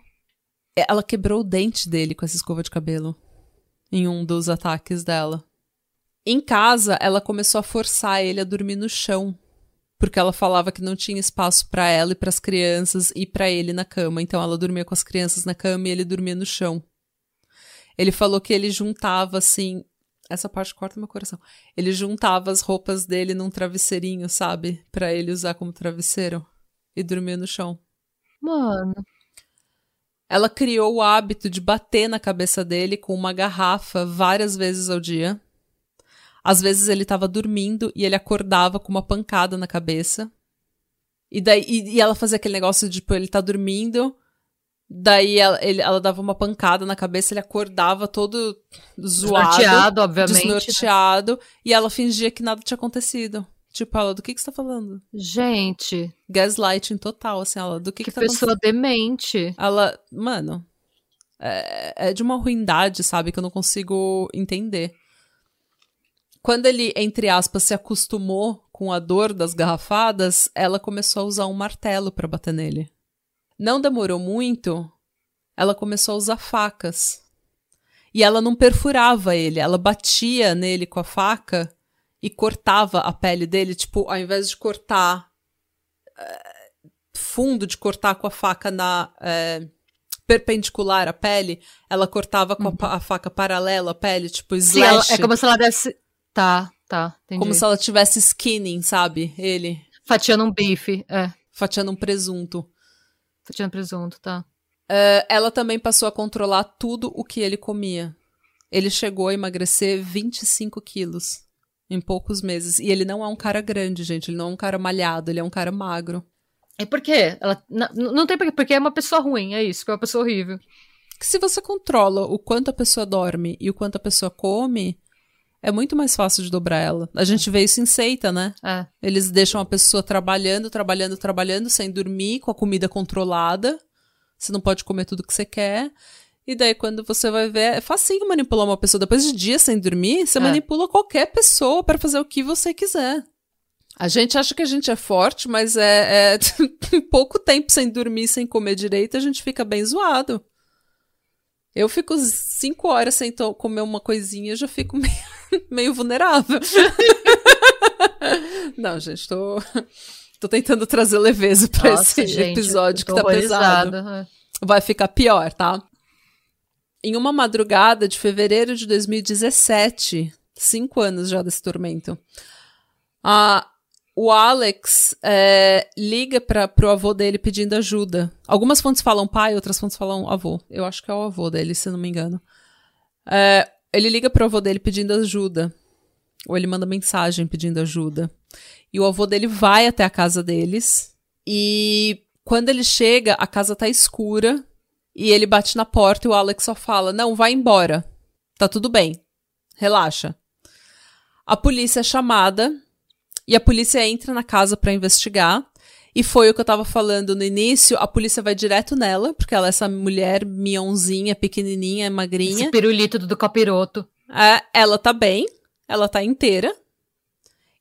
É, ela quebrou o dente dele com essa escova de cabelo em um dos ataques dela. Em casa, ela começou a forçar ele a dormir no chão porque ela falava que não tinha espaço para ela e para as crianças e para ele na cama. Então ela dormia com as crianças na cama e ele dormia no chão. Ele falou que ele juntava assim, essa parte corta meu coração. Ele juntava as roupas dele num travesseirinho, sabe, para ele usar como travesseiro e dormia no chão. Mano. Ela criou o hábito de bater na cabeça dele com uma garrafa várias vezes ao dia às vezes ele estava dormindo e ele acordava com uma pancada na cabeça. E daí e, e ela fazia aquele negócio de, tipo, ele tá dormindo, daí ela, ele, ela dava uma pancada na cabeça, ele acordava todo zoado. Desnorteado, obviamente. Né? Desnorteado, né? e ela fingia que nada tinha acontecido. Tipo, ela, do que que você tá falando? Gente. Gaslighting total, assim, ela, do que que, que tá pessoa demente. Ela, mano, é, é de uma ruindade, sabe, que eu não consigo entender. Quando ele, entre aspas, se acostumou com a dor das garrafadas, ela começou a usar um martelo para bater nele. Não demorou muito, ela começou a usar facas. E ela não perfurava ele, ela batia nele com a faca e cortava a pele dele, tipo, ao invés de cortar é, fundo, de cortar com a faca na é, perpendicular à pele, ela cortava com uhum. a, a, faca paralela à pele, tipo, slash. Ela, é como se ela desse Tá, tá. Entendi. Como se ela tivesse skinning, sabe? Ele. Fatiando um bife, é. Fatiando um presunto. Fatiando presunto, tá. Uh, ela também passou a controlar tudo o que ele comia. Ele chegou a emagrecer 25 quilos Em poucos meses. E ele não é um cara grande, gente. Ele não é um cara malhado, ele é um cara magro. E por quê? Ela, não, não tem porquê, porque é uma pessoa ruim, é isso, que é uma pessoa horrível. Que se você controla o quanto a pessoa dorme e o quanto a pessoa come, é muito mais fácil de dobrar ela. A gente vê isso em seita, né? É. Eles deixam a pessoa trabalhando, trabalhando, trabalhando, sem dormir, com a comida controlada. Você não pode comer tudo que você quer. E daí, quando você vai ver, é facinho manipular uma pessoa. Depois de dias sem dormir, você é. manipula qualquer pessoa para fazer o que você quiser. A gente acha que a gente é forte, mas é, é (laughs) pouco tempo sem dormir, sem comer direito, a gente fica bem zoado. Eu fico cinco horas sem comer uma coisinha, já fico (laughs) meio, meio vulnerável. (laughs) Não, gente, tô, tô tentando trazer leveza pra Nossa, esse gente, episódio que tá pesado. Vai ficar pior, tá? Em uma madrugada de fevereiro de 2017, cinco anos já desse tormento, a, o Alex é, liga para pro avô dele pedindo ajuda. Algumas fontes falam pai, outras fontes falam avô. Eu acho que é o avô dele, se não me engano. É, ele liga pro avô dele pedindo ajuda. Ou ele manda mensagem pedindo ajuda. E o avô dele vai até a casa deles. E quando ele chega, a casa tá escura. E ele bate na porta e o Alex só fala: Não, vai embora. Tá tudo bem. Relaxa. A polícia é chamada e a polícia entra na casa para investigar. E foi o que eu tava falando no início, a polícia vai direto nela, porque ela é essa mulher mionzinha, pequenininha, magrinha. Esse pirulito do capiroto. É, ela tá bem, ela tá inteira.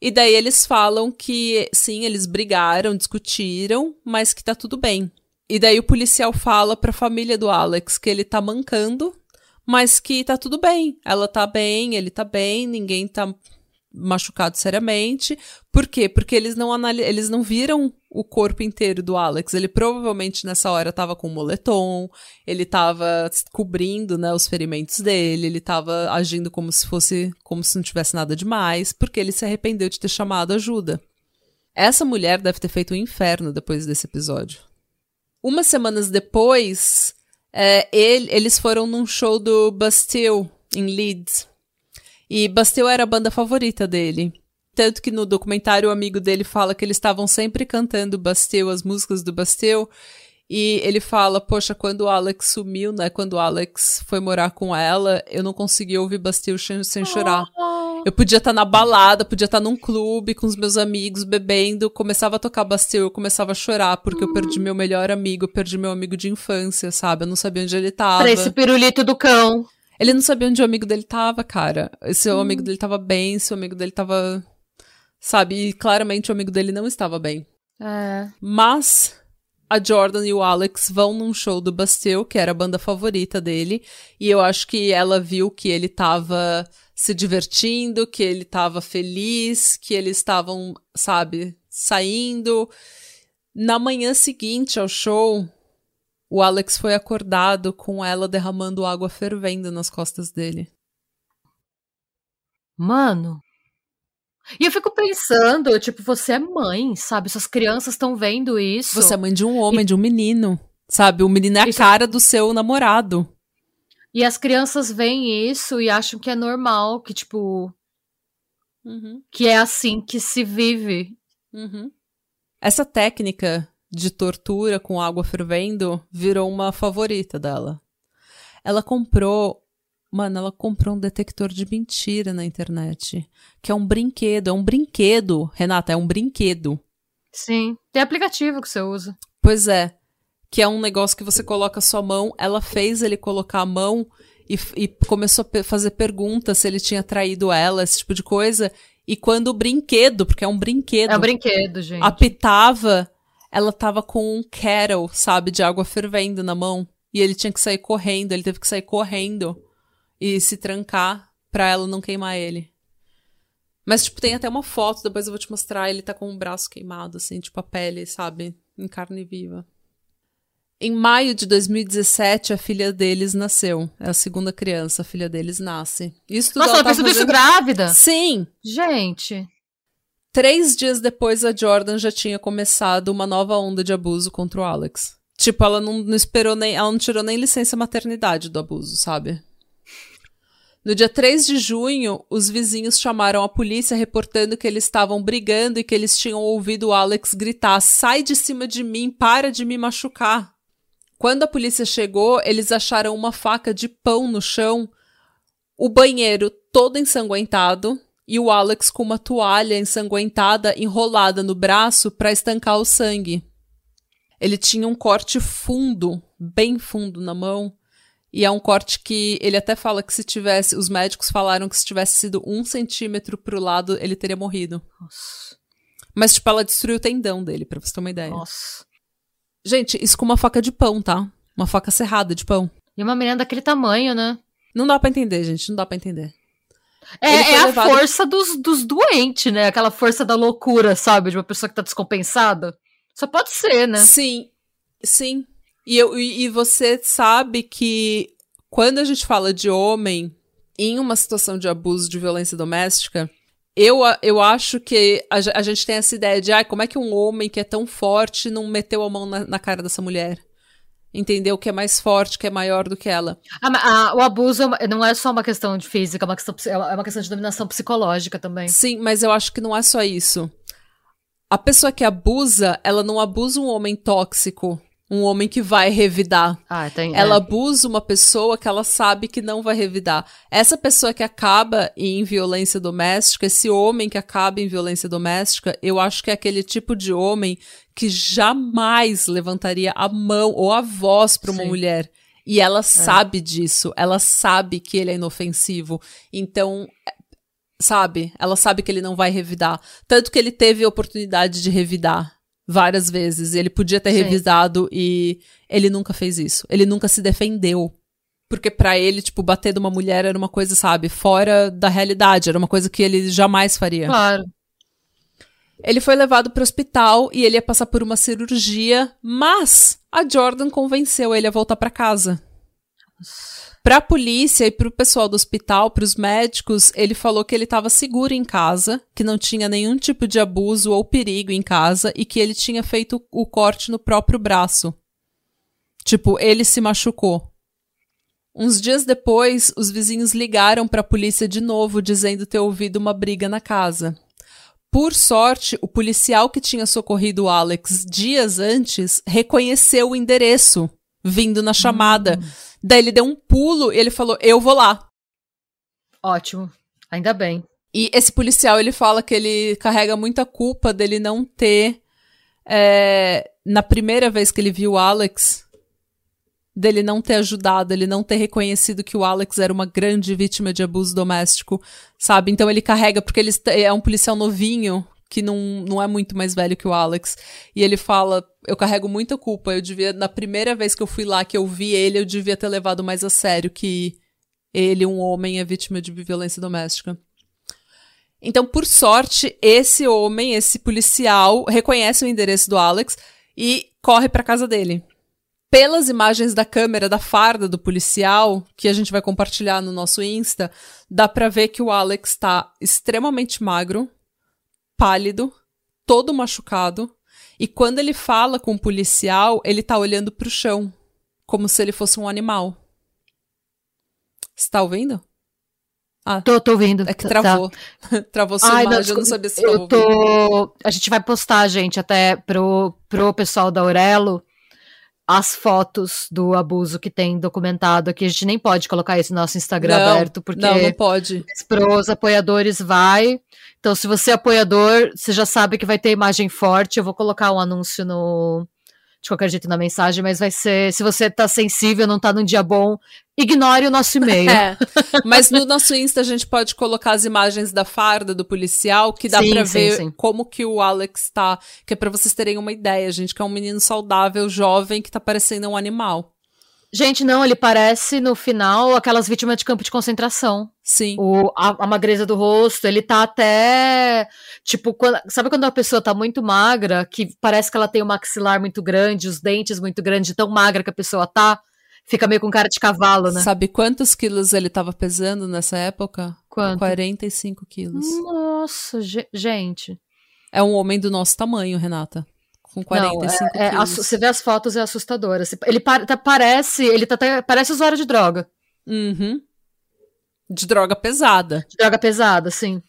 E daí eles falam que, sim, eles brigaram, discutiram, mas que tá tudo bem. E daí o policial fala pra família do Alex que ele tá mancando, mas que tá tudo bem. Ela tá bem, ele tá bem, ninguém tá machucado seriamente. Por quê? Porque eles não, eles não viram o corpo inteiro do Alex. Ele provavelmente nessa hora tava com um moletom, ele tava cobrindo, né, os ferimentos dele, ele tava agindo como se fosse, como se não tivesse nada demais, porque ele se arrependeu de ter chamado ajuda. Essa mulher deve ter feito um inferno depois desse episódio. Umas semanas depois, é, ele, eles foram num show do Bastille, em Leeds. E Bastille era a banda favorita dele. Tanto que no documentário o amigo dele fala que eles estavam sempre cantando Bastille, as músicas do Bastille. E ele fala, poxa, quando o Alex sumiu, né? Quando o Alex foi morar com ela, eu não consegui ouvir Bastille sem, chorar. Oh. Eu podia estar tá na balada, podia estar tá num clube com os meus amigos bebendo, começava a tocar Bastille, eu começava a chorar porque eu perdi meu melhor amigo, eu perdi meu amigo de infância, sabe? Eu não sabia onde ele tava. Pra esse pirulito do cão. Ele não sabia onde o amigo dele tava, cara. Se o hum. amigo dele tava bem, se o amigo dele tava. Sabe? E claramente o amigo dele não estava bem. É. Mas a Jordan e o Alex vão num show do Bastille, que era a banda favorita dele, e eu acho que ela viu que ele tava se divertindo, que ele tava feliz, que eles estavam, sabe, saindo. Na manhã seguinte ao show, o Alex foi acordado com ela derramando água fervendo nas costas dele. Mano. E eu fico pensando, tipo, você é mãe, sabe? Suas crianças estão vendo isso. Você é mãe de um homem, e... de um menino, sabe? O menino é a cara do seu namorado. E as crianças veem isso e acham que é normal, que, tipo. Uhum. Que é assim que se vive. Uhum. Essa técnica de tortura com água fervendo virou uma favorita dela. Ela comprou. Mano, ela comprou um detector de mentira na internet. Que é um brinquedo. É um brinquedo, Renata, é um brinquedo. Sim. Tem aplicativo que você usa. Pois é. Que é um negócio que você coloca a sua mão. Ela fez ele colocar a mão e, e começou a fazer perguntas se ele tinha traído ela, esse tipo de coisa. E quando o brinquedo, porque é um brinquedo. É um brinquedo, gente. Apitava, ela tava com um kettle, sabe, de água fervendo na mão. E ele tinha que sair correndo, ele teve que sair correndo e se trancar pra ela não queimar ele. Mas, tipo, tem até uma foto, depois eu vou te mostrar, ele tá com o braço queimado, assim, tipo a pele, sabe, em carne viva. Em maio de 2017, a filha deles nasceu. É a segunda criança, a filha deles nasce. Isso tudo Nossa, ela, ela tá fazendo... isso grávida? Sim. Gente. Três dias depois, a Jordan já tinha começado uma nova onda de abuso contra o Alex. Tipo, ela não, não esperou nem. Ela não tirou nem licença maternidade do abuso, sabe? No dia 3 de junho, os vizinhos chamaram a polícia reportando que eles estavam brigando e que eles tinham ouvido o Alex gritar: sai de cima de mim, para de me machucar. Quando a polícia chegou, eles acharam uma faca de pão no chão, o banheiro todo ensanguentado e o Alex com uma toalha ensanguentada enrolada no braço para estancar o sangue. Ele tinha um corte fundo, bem fundo na mão, e é um corte que ele até fala que se tivesse. Os médicos falaram que se tivesse sido um centímetro pro lado, ele teria morrido. Nossa. Mas, tipo, ela destruiu o tendão dele, pra você ter uma ideia. Nossa. Gente, isso com uma faca de pão, tá? Uma faca serrada de pão. E uma menina daquele tamanho, né? Não dá para entender, gente. Não dá para entender. É, é levado... a força dos, dos doentes, né? Aquela força da loucura, sabe? De uma pessoa que tá descompensada. Só pode ser, né? Sim, sim. E, eu, e você sabe que quando a gente fala de homem em uma situação de abuso de violência doméstica, eu, eu acho que a, a gente tem essa ideia de ah, como é que um homem que é tão forte não meteu a mão na, na cara dessa mulher? Entendeu? Que é mais forte, que é maior do que ela. Ah, o abuso é não é só uma questão de física, é uma questão, é uma questão de dominação psicológica também. Sim, mas eu acho que não é só isso. A pessoa que abusa, ela não abusa um homem tóxico um homem que vai revidar. Ah, tem, ela é. abusa uma pessoa que ela sabe que não vai revidar. Essa pessoa que acaba em violência doméstica, esse homem que acaba em violência doméstica, eu acho que é aquele tipo de homem que jamais levantaria a mão ou a voz para uma Sim. mulher. E ela é. sabe disso, ela sabe que ele é inofensivo. Então, sabe? Ela sabe que ele não vai revidar. Tanto que ele teve a oportunidade de revidar várias vezes. Ele podia ter Sim. revisado e ele nunca fez isso. Ele nunca se defendeu. Porque para ele, tipo, bater de uma mulher era uma coisa, sabe, fora da realidade, era uma coisa que ele jamais faria. Claro. Ele foi levado para o hospital e ele ia passar por uma cirurgia, mas a Jordan convenceu ele a voltar para casa. Nossa. Para a polícia e para o pessoal do hospital, para os médicos, ele falou que ele estava seguro em casa, que não tinha nenhum tipo de abuso ou perigo em casa e que ele tinha feito o corte no próprio braço. Tipo, ele se machucou. Uns dias depois, os vizinhos ligaram para a polícia de novo, dizendo ter ouvido uma briga na casa. Por sorte, o policial que tinha socorrido Alex dias antes reconheceu o endereço vindo na chamada. Hum. Daí ele deu um pulo e ele falou: Eu vou lá. Ótimo. Ainda bem. E esse policial, ele fala que ele carrega muita culpa dele não ter. É, na primeira vez que ele viu o Alex, dele não ter ajudado, ele não ter reconhecido que o Alex era uma grande vítima de abuso doméstico, sabe? Então ele carrega, porque ele é um policial novinho, que não, não é muito mais velho que o Alex. E ele fala: Eu carrego muita culpa. Eu devia, na primeira vez que eu fui lá, que eu vi ele, eu devia ter levado mais a sério que ele, um homem, é vítima de violência doméstica. Então, por sorte, esse homem, esse policial, reconhece o endereço do Alex e corre para casa dele. Pelas imagens da câmera da farda do policial, que a gente vai compartilhar no nosso Insta, dá para ver que o Alex está extremamente magro, pálido, todo machucado, e quando ele fala com o policial, ele tá olhando pro chão, como se ele fosse um animal. Você tá ouvindo? Ah, tô, tô ouvindo. É que tá. travou. Tá. travou (laughs) sua Ai, imagem, não, eu não sabia se eu tô... A gente vai postar, gente, até pro, pro pessoal da Aurelo, as fotos do abuso que tem documentado aqui. A gente nem pode colocar isso no nosso Instagram não, aberto, porque não, não pode. Para os apoiadores vai. Então, se você é apoiador, você já sabe que vai ter imagem forte. Eu vou colocar um anúncio no, de qualquer jeito na mensagem, mas vai ser. Se você tá sensível, não tá num dia bom, ignore o nosso e-mail. É, mas no nosso Insta a gente pode colocar as imagens da farda do policial, que dá sim, pra sim, ver sim. como que o Alex tá. Que é pra vocês terem uma ideia, gente, que é um menino saudável, jovem, que tá parecendo um animal. Gente, não, ele parece no final aquelas vítimas de campo de concentração. Sim. O, a, a magreza do rosto, ele tá até. Tipo, quando, sabe quando a pessoa tá muito magra, que parece que ela tem o maxilar muito grande, os dentes muito grandes, tão magra que a pessoa tá? Fica meio com cara de cavalo, né? Sabe quantos quilos ele tava pesando nessa época? Quanto? 45 quilos. Nossa, gente. É um homem do nosso tamanho, Renata com 45 Não, é, é, Você vê as fotos, é assustadora. Ele pa tá, parece, ele tá até, parece usuário de droga. Uhum. De droga pesada. De droga pesada, sim.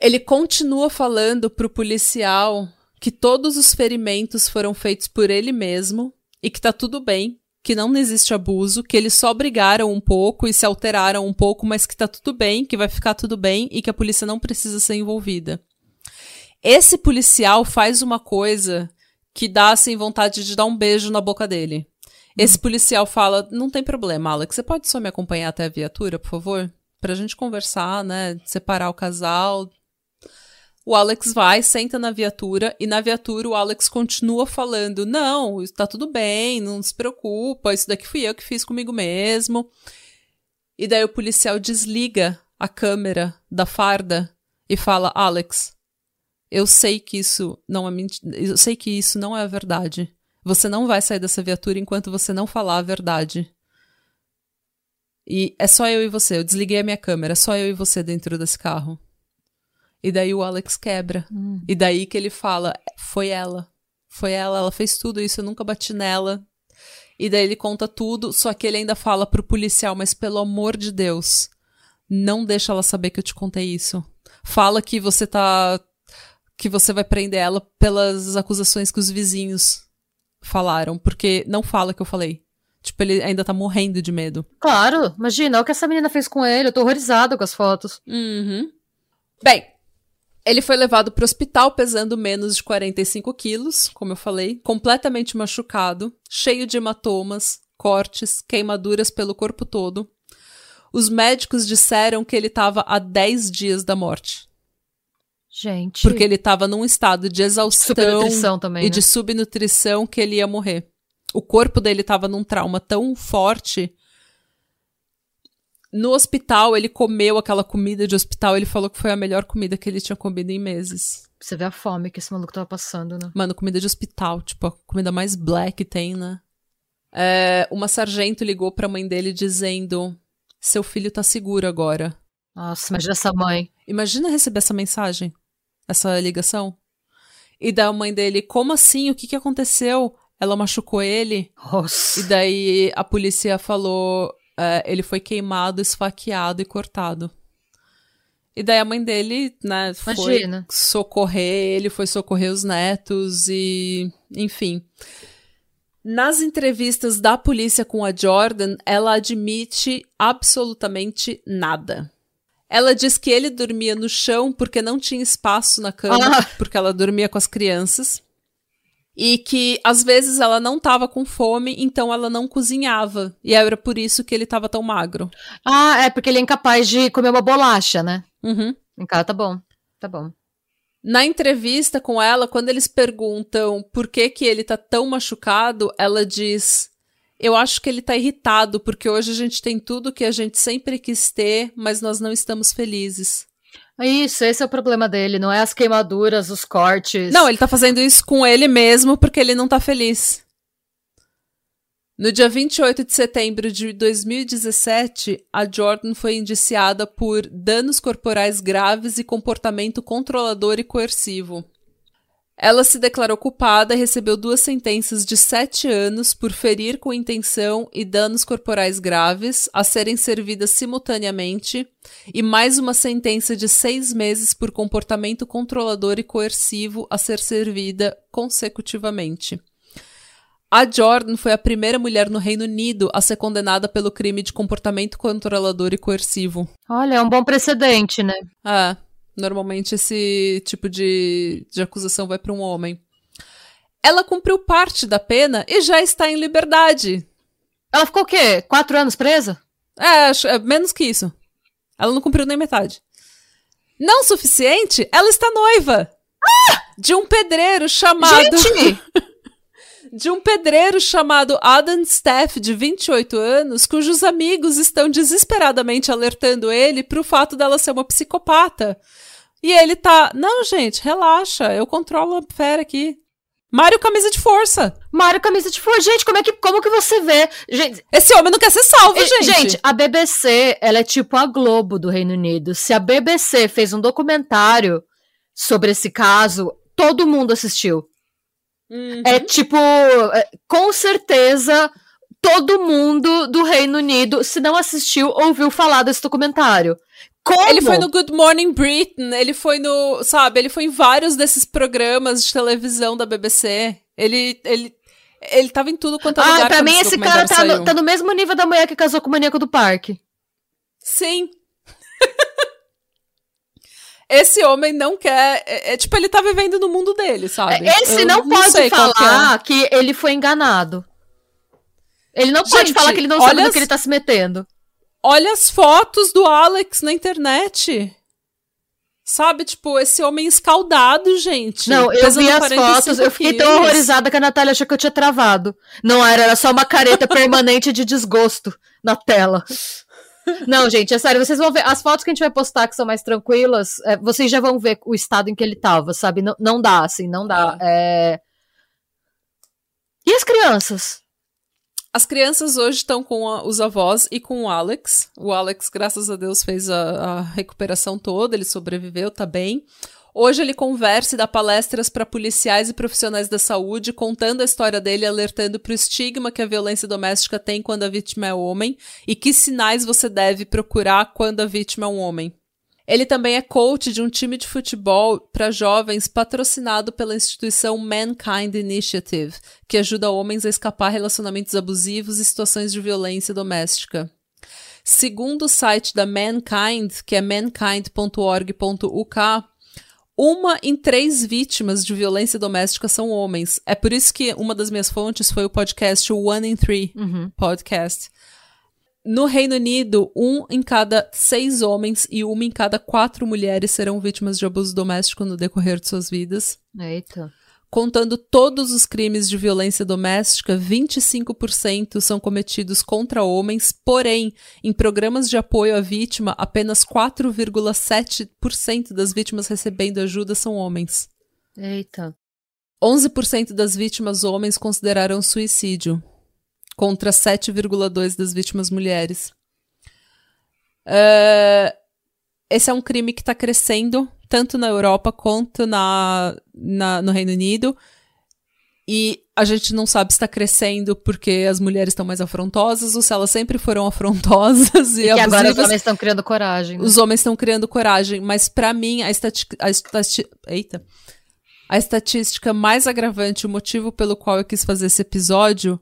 Ele continua falando pro policial que todos os ferimentos foram feitos por ele mesmo e que tá tudo bem, que não existe abuso, que eles só brigaram um pouco e se alteraram um pouco, mas que tá tudo bem, que vai ficar tudo bem e que a polícia não precisa ser envolvida. Esse policial faz uma coisa que dá assim vontade de dar um beijo na boca dele. Esse hum. policial fala: "Não tem problema, Alex, você pode só me acompanhar até a viatura, por favor?" Pra gente conversar, né? Separar o casal, o Alex vai, senta na viatura e na viatura o Alex continua falando: Não, tá tudo bem, não se preocupa, isso daqui fui eu que fiz comigo mesmo. E daí o policial desliga a câmera da farda e fala: Alex, eu sei que isso não é mentira, eu sei que isso não é a verdade. Você não vai sair dessa viatura enquanto você não falar a verdade. E é só eu e você. Eu desliguei a minha câmera, é só eu e você dentro desse carro. E daí o Alex quebra. Hum. E daí que ele fala: foi ela. Foi ela, ela fez tudo isso, eu nunca bati nela. E daí ele conta tudo, só que ele ainda fala pro policial: mas pelo amor de Deus, não deixa ela saber que eu te contei isso. Fala que você tá. Que você vai prender ela pelas acusações que os vizinhos falaram, porque não fala que eu falei. Tipo, ele ainda tá morrendo de medo. Claro, imagina, olha o que essa menina fez com ele, eu tô horrorizado com as fotos. Uhum. Bem, ele foi levado para o hospital pesando menos de 45 quilos, como eu falei, completamente machucado, cheio de hematomas, cortes, queimaduras pelo corpo todo. Os médicos disseram que ele estava a 10 dias da morte. Gente. Porque ele estava num estado de exaustão também, e né? de subnutrição que ele ia morrer. O corpo dele estava num trauma tão forte no hospital, ele comeu aquela comida de hospital. Ele falou que foi a melhor comida que ele tinha comido em meses. Você vê a fome que esse maluco tava passando, né? Mano, comida de hospital. Tipo, a comida mais black que tem, né? É, uma sargento ligou pra mãe dele dizendo: Seu filho tá seguro agora. Nossa, imagina essa mãe. Imagina receber essa mensagem, essa ligação. E da mãe dele: Como assim? O que que aconteceu? Ela machucou ele. Nossa. E daí a polícia falou: é, ele foi queimado, esfaqueado e cortado. E daí a mãe dele, né, Imagina. foi socorrer ele, foi socorrer os netos e, enfim. Nas entrevistas da polícia com a Jordan, ela admite absolutamente nada. Ela diz que ele dormia no chão porque não tinha espaço na cama, ah. porque ela dormia com as crianças e que às vezes ela não estava com fome, então ela não cozinhava. E era por isso que ele estava tão magro. Ah, é porque ele é incapaz de comer uma bolacha, né? Uhum. Cara, tá bom. Tá bom. Na entrevista com ela, quando eles perguntam por que que ele tá tão machucado, ela diz: "Eu acho que ele tá irritado porque hoje a gente tem tudo que a gente sempre quis ter, mas nós não estamos felizes." Isso, esse é o problema dele, não é as queimaduras, os cortes. Não, ele tá fazendo isso com ele mesmo porque ele não tá feliz. No dia 28 de setembro de 2017, a Jordan foi indiciada por danos corporais graves e comportamento controlador e coercivo. Ela se declarou culpada e recebeu duas sentenças de sete anos por ferir com intenção e danos corporais graves, a serem servidas simultaneamente, e mais uma sentença de seis meses por comportamento controlador e coercivo, a ser servida consecutivamente. A Jordan foi a primeira mulher no Reino Unido a ser condenada pelo crime de comportamento controlador e coercivo. Olha, é um bom precedente, né? Ah. Normalmente esse tipo de, de acusação vai para um homem. Ela cumpriu parte da pena e já está em liberdade. Ela ficou o quê? Quatro anos presa? É, é menos que isso. Ela não cumpriu nem metade. Não suficiente, ela está noiva. Ah! De um pedreiro chamado. Gente! (laughs) de um pedreiro chamado Adam Steff, de 28 anos, cujos amigos estão desesperadamente alertando ele para o fato dela ser uma psicopata. E ele tá, não, gente, relaxa, eu controlo a fera aqui. Mário camisa de força. Mário camisa de força. Gente, como é que como que você vê? Gente, esse homem não quer ser salvo, gente. Gente, a BBC, ela é tipo a Globo do Reino Unido. Se a BBC fez um documentário sobre esse caso, todo mundo assistiu. Uhum. É tipo, é, com certeza todo mundo do Reino Unido, se não assistiu, ouviu falar desse documentário. Como? Ele foi no Good Morning Britain, ele foi no, sabe, ele foi em vários desses programas de televisão da BBC. Ele, ele, ele tava em tudo quanto é ah, lugar. Ah, pra mim esse cara tá no, tá no mesmo nível da mulher que casou com o maníaco do parque. Sim. (laughs) esse homem não quer. É, é, tipo, ele tá vivendo no mundo dele, sabe? Esse Eu não, não pode é. falar que, é. que, ele foi enganado. Ele não Gente, pode falar que ele não sabe no que ele tá se metendo. Olha as fotos do Alex na internet. Sabe, tipo, esse homem escaldado, gente. Não, eu vi as fotos, eu fiquei tão horrorizada que a Natália achou que eu tinha travado. Não era, era só uma careta (laughs) permanente de desgosto na tela. Não, gente, é sério, vocês vão ver. As fotos que a gente vai postar que são mais tranquilas, é, vocês já vão ver o estado em que ele tava, sabe? Não, não dá, assim, não dá. Ah. É... E as crianças? As crianças hoje estão com a, os avós e com o Alex. O Alex, graças a Deus, fez a, a recuperação toda, ele sobreviveu, tá bem. Hoje ele conversa e dá palestras para policiais e profissionais da saúde, contando a história dele, alertando para o estigma que a violência doméstica tem quando a vítima é homem e que sinais você deve procurar quando a vítima é um homem. Ele também é coach de um time de futebol para jovens patrocinado pela instituição Mankind Initiative, que ajuda homens a escapar a relacionamentos abusivos e situações de violência doméstica. Segundo o site da Mankind, que é mankind.org.uk, uma em três vítimas de violência doméstica são homens. É por isso que uma das minhas fontes foi o podcast One in Three uhum. podcast. No Reino Unido, um em cada seis homens e uma em cada quatro mulheres serão vítimas de abuso doméstico no decorrer de suas vidas. Eita. Contando todos os crimes de violência doméstica, 25% são cometidos contra homens, porém, em programas de apoio à vítima, apenas 4,7% das vítimas recebendo ajuda são homens. Eita. 11% das vítimas homens consideraram suicídio contra 7,2% das vítimas mulheres. Uh, esse é um crime que está crescendo tanto na Europa quanto na, na, no Reino Unido. E a gente não sabe se está crescendo porque as mulheres estão mais afrontosas ou se elas sempre foram (laughs) afrontosas e, e agora os homens estão criando coragem. Né? Os homens estão criando coragem, mas para mim a, estati a, estati Eita. a estatística mais agravante, o motivo pelo qual eu quis fazer esse episódio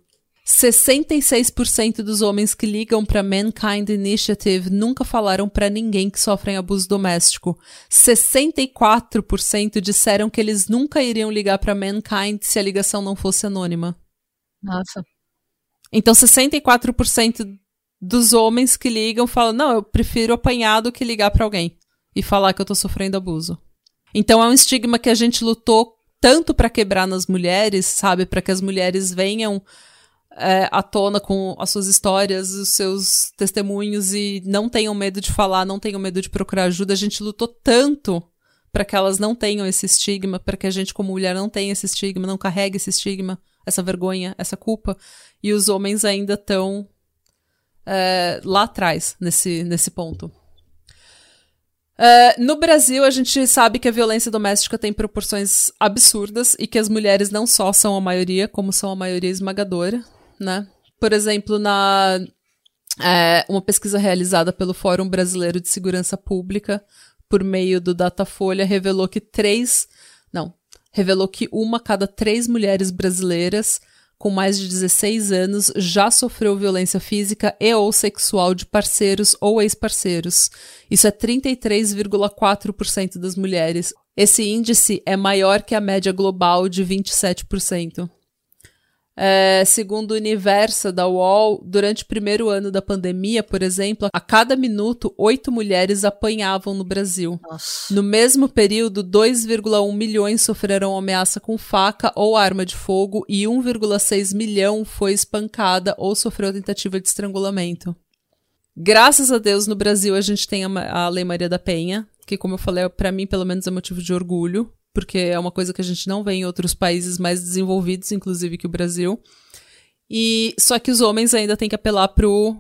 66% dos homens que ligam para Mankind Initiative nunca falaram para ninguém que sofrem abuso doméstico. 64% disseram que eles nunca iriam ligar para Mankind se a ligação não fosse anônima. Nossa. Então 64% dos homens que ligam falam: "Não, eu prefiro apanhar do que ligar para alguém e falar que eu tô sofrendo abuso". Então é um estigma que a gente lutou tanto para quebrar nas mulheres, sabe, para que as mulheres venham é, à tona com as suas histórias, os seus testemunhos e não tenham medo de falar, não tenham medo de procurar ajuda. A gente lutou tanto para que elas não tenham esse estigma, para que a gente como mulher não tenha esse estigma, não carregue esse estigma, essa vergonha, essa culpa. E os homens ainda estão é, lá atrás nesse, nesse ponto. Uh, no Brasil, a gente sabe que a violência doméstica tem proporções absurdas e que as mulheres não só são a maioria, como são a maioria esmagadora né? Por exemplo, na é, uma pesquisa realizada pelo Fórum Brasileiro de Segurança Pública por meio do Datafolha revelou que três, não, revelou que uma cada três mulheres brasileiras com mais de 16 anos já sofreu violência física e ou sexual de parceiros ou ex-parceiros. Isso é 33,4% das mulheres. Esse índice é maior que a média global de 27%. É, segundo o Universo da UOL, durante o primeiro ano da pandemia, por exemplo, a cada minuto, oito mulheres apanhavam no Brasil. Nossa. No mesmo período, 2,1 milhões sofreram ameaça com faca ou arma de fogo e 1,6 milhão foi espancada ou sofreu tentativa de estrangulamento. Graças a Deus, no Brasil, a gente tem a, a Lei Maria da Penha, que, como eu falei, para mim, pelo menos, é motivo de orgulho porque é uma coisa que a gente não vê em outros países mais desenvolvidos, inclusive que o Brasil. E só que os homens ainda têm que apelar pro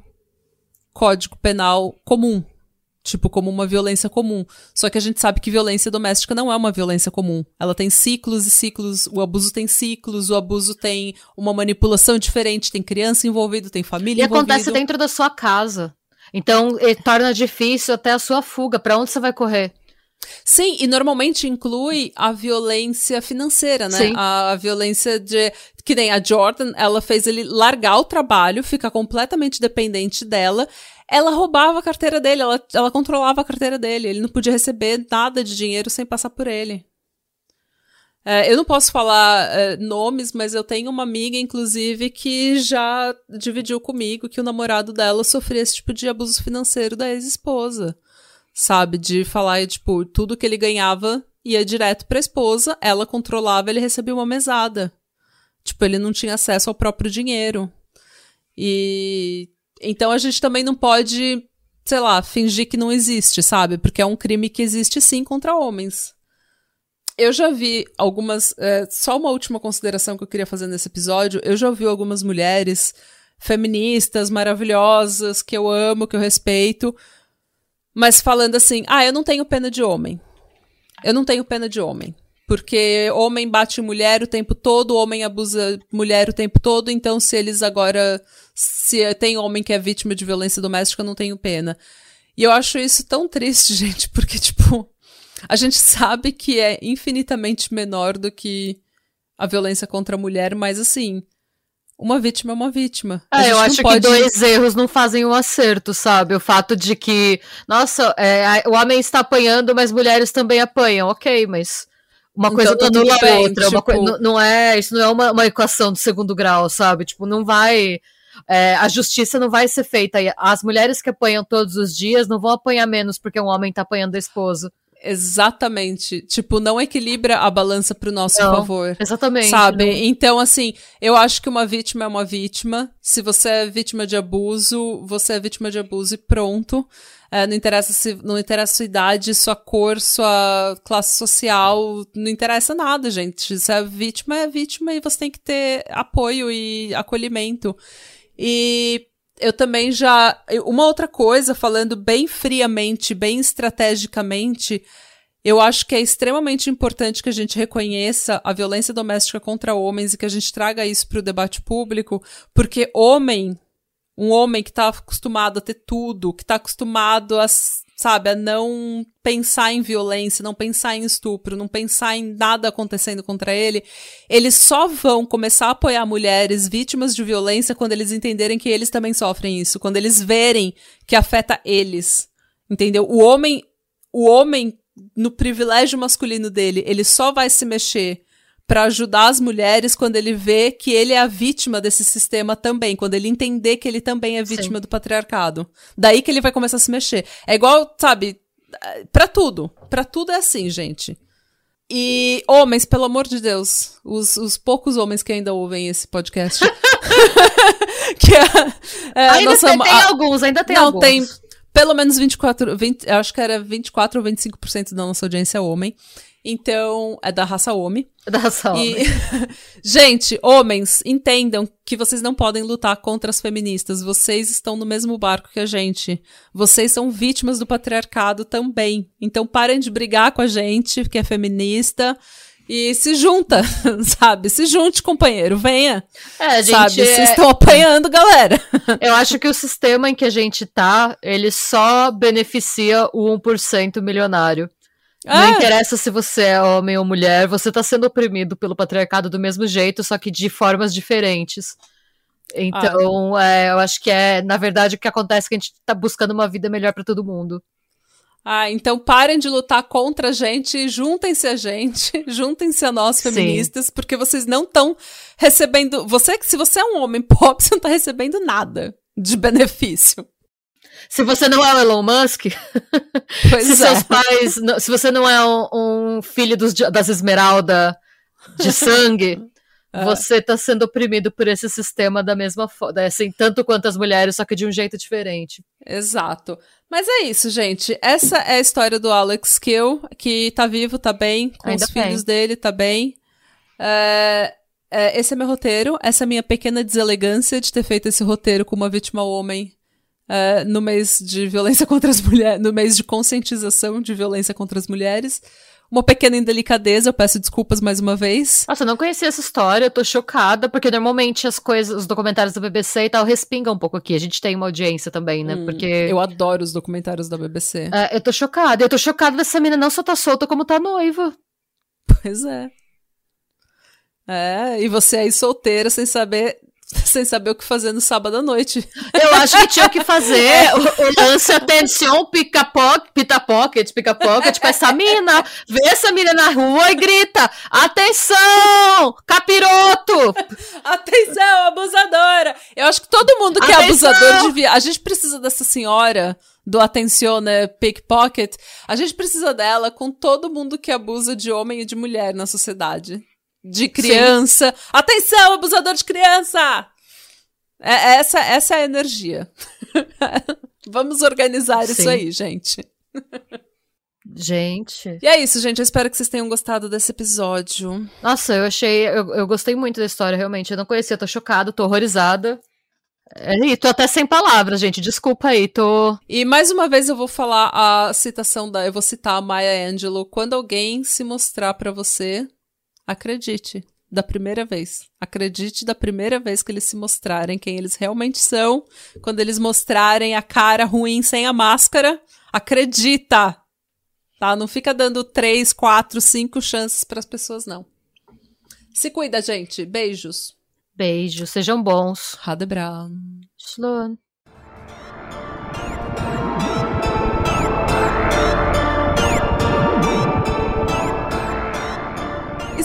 Código Penal comum. tipo, como uma violência comum. Só que a gente sabe que violência doméstica não é uma violência comum. Ela tem ciclos e ciclos, o abuso tem ciclos, o abuso tem uma manipulação diferente, tem criança envolvida, tem família e envolvida. E acontece dentro da sua casa. Então, torna difícil até a sua fuga. Para onde você vai correr? Sim, e normalmente inclui a violência financeira, né? A, a, violência de. Que nem a Jordan, ela fez ele largar o trabalho, ficar completamente dependente dela. Ela roubava a carteira dele, ela, ela controlava a carteira dele. Ele não podia receber nada de dinheiro sem passar por ele. É, eu não posso falar é, nomes, mas eu tenho uma amiga, inclusive, que já dividiu comigo que o namorado dela sofria esse tipo de abuso financeiro da ex-esposa sabe? De falar, tipo, tudo que ele ganhava ia direto pra esposa, ela controlava, ele recebia uma mesada. Tipo, ele não tinha acesso ao próprio dinheiro. E então a gente também não pode, sei lá, fingir que não existe, sabe? Porque é um crime que existe sim contra homens. Eu já vi algumas. É, só uma última consideração que eu queria fazer nesse episódio. Eu já vi algumas mulheres feministas maravilhosas que eu amo, que eu respeito, mas falando assim, ah, eu não tenho pena de homem. Eu não tenho pena de homem. Porque homem bate mulher o tempo todo, homem abusa mulher o tempo todo, então se eles agora. Se tem homem que é vítima de violência doméstica, eu não tenho pena. E eu acho isso tão triste, (laughs) gente, porque, tipo, a gente sabe que é infinitamente menor do que a violência contra a mulher, mas assim, uma vítima é uma vítima. É, eu acho pode... que dois erros não fazem um acerto, sabe? O fato de que, nossa, é, o homem está apanhando, mas mulheres também apanham. Ok, mas uma coisa então, não anula a outra. Tipo... Coi... não é, isso não é uma, uma, equação de segundo grau, sabe? Tipo, não vai. É, a justiça não vai ser feita. As mulheres que apanham todos os dias não vão apanhar menos porque um homem está apanhando a esposa. Exatamente. Tipo, não equilibra a balança pro nosso não, favor. Exatamente. Sabe? Não. Então, assim, eu acho que uma vítima é uma vítima. Se você é vítima de abuso, você é vítima de abuso e pronto. É, não interessa se não interessa sua idade, sua cor, sua classe social, não interessa nada, gente. Se é vítima, é vítima e você tem que ter apoio e acolhimento. E eu também já. Uma outra coisa, falando bem friamente, bem estrategicamente, eu acho que é extremamente importante que a gente reconheça a violência doméstica contra homens e que a gente traga isso para o debate público, porque homem, um homem que está acostumado a ter tudo, que está acostumado a sabe, a não pensar em violência, não pensar em estupro, não pensar em nada acontecendo contra ele, eles só vão começar a apoiar mulheres vítimas de violência quando eles entenderem que eles também sofrem isso, quando eles verem que afeta eles. Entendeu? O homem, o homem no privilégio masculino dele, ele só vai se mexer para ajudar as mulheres quando ele vê que ele é a vítima desse sistema também, quando ele entender que ele também é vítima Sim. do patriarcado. Daí que ele vai começar a se mexer. É igual, sabe, para tudo. para tudo é assim, gente. E homens, pelo amor de Deus, os, os poucos homens que ainda ouvem esse podcast. (laughs) que é, é ainda nossa, tem, tem a, alguns, ainda tem não, alguns. Não, tem pelo menos 24, 20, acho que era 24 ou 25% da nossa audiência é homem. Então, é da raça homem. É da raça homem. E... (laughs) Gente, homens, entendam que vocês não podem lutar contra as feministas. Vocês estão no mesmo barco que a gente. Vocês são vítimas do patriarcado também. Então, parem de brigar com a gente, que é feminista. E se junta, (laughs) sabe? Se junte, companheiro, venha. É, gente. Sabe? Vocês é... estão apanhando, galera. (laughs) Eu acho que o sistema em que a gente tá, ele só beneficia o 1% milionário. Não ah. interessa se você é homem ou mulher, você tá sendo oprimido pelo patriarcado do mesmo jeito, só que de formas diferentes. Então, ah. é, eu acho que é, na verdade, o que acontece é que a gente tá buscando uma vida melhor para todo mundo. Ah, então parem de lutar contra a gente, juntem-se a gente, (laughs) juntem-se a nós feministas, Sim. porque vocês não estão recebendo. Você, se você é um homem (laughs) pop, você não tá recebendo nada de benefício. Se você não é o Elon Musk, (laughs) se é. seus pais, se você não é um, um filho dos, das Esmeralda de (laughs) sangue, é. você está sendo oprimido por esse sistema da mesma forma, assim, tanto quanto as mulheres, só que de um jeito diferente. Exato. Mas é isso, gente. Essa é a história do Alex Kill, que tá vivo, tá bem, com Ainda os bem. filhos dele, tá bem. É, é, esse é meu roteiro, essa é a minha pequena deselegância de ter feito esse roteiro com uma vítima homem é, no mês de violência (laughs) contra as mulheres, no mês de conscientização de violência contra as mulheres. Uma pequena indelicadeza, eu peço desculpas mais uma vez. Nossa, eu não conhecia essa história, eu tô chocada, porque normalmente as coisas, os documentários da BBC e tal, respingam um pouco aqui. A gente tem uma audiência também, né? Hum, porque. Eu adoro os documentários da BBC. É, eu tô chocada. Eu tô chocada dessa menina não só tá solta, como tá noiva. (laughs) Pois é. É, e você aí solteira, sem saber (laughs) sem saber o que fazer no sábado à noite. Eu acho que tinha que fazer o, o lance atenção, pica-pocket, pita-pocket, pica-pocket pra essa mina. Vê essa mina na rua e grita: atenção, capiroto! Atenção, abusadora! Eu acho que todo mundo que é atenção. é abusador devia. A gente precisa dessa senhora do atenção, né, pickpocket. A gente precisa dela com todo mundo que abusa de homem e de mulher na sociedade de criança. Sim. Atenção, abusador de criança! É, essa, essa é a energia. (laughs) Vamos organizar Sim. isso aí, gente. Gente. E é isso, gente. Eu espero que vocês tenham gostado desse episódio. Nossa, eu achei. Eu, eu gostei muito da história, realmente. Eu não conhecia, tô chocada, tô horrorizada. É, e tô até sem palavras, gente. Desculpa aí, tô. E mais uma vez eu vou falar a citação da. Eu vou citar a Maya Angelou. Quando alguém se mostrar para você, Acredite, da primeira vez. Acredite da primeira vez que eles se mostrarem quem eles realmente são. Quando eles mostrarem a cara ruim sem a máscara, acredita! Tá? Não fica dando três, quatro, cinco chances para as pessoas, não. Se cuida, gente. Beijos. Beijos. Sejam bons. Radebra. Slån.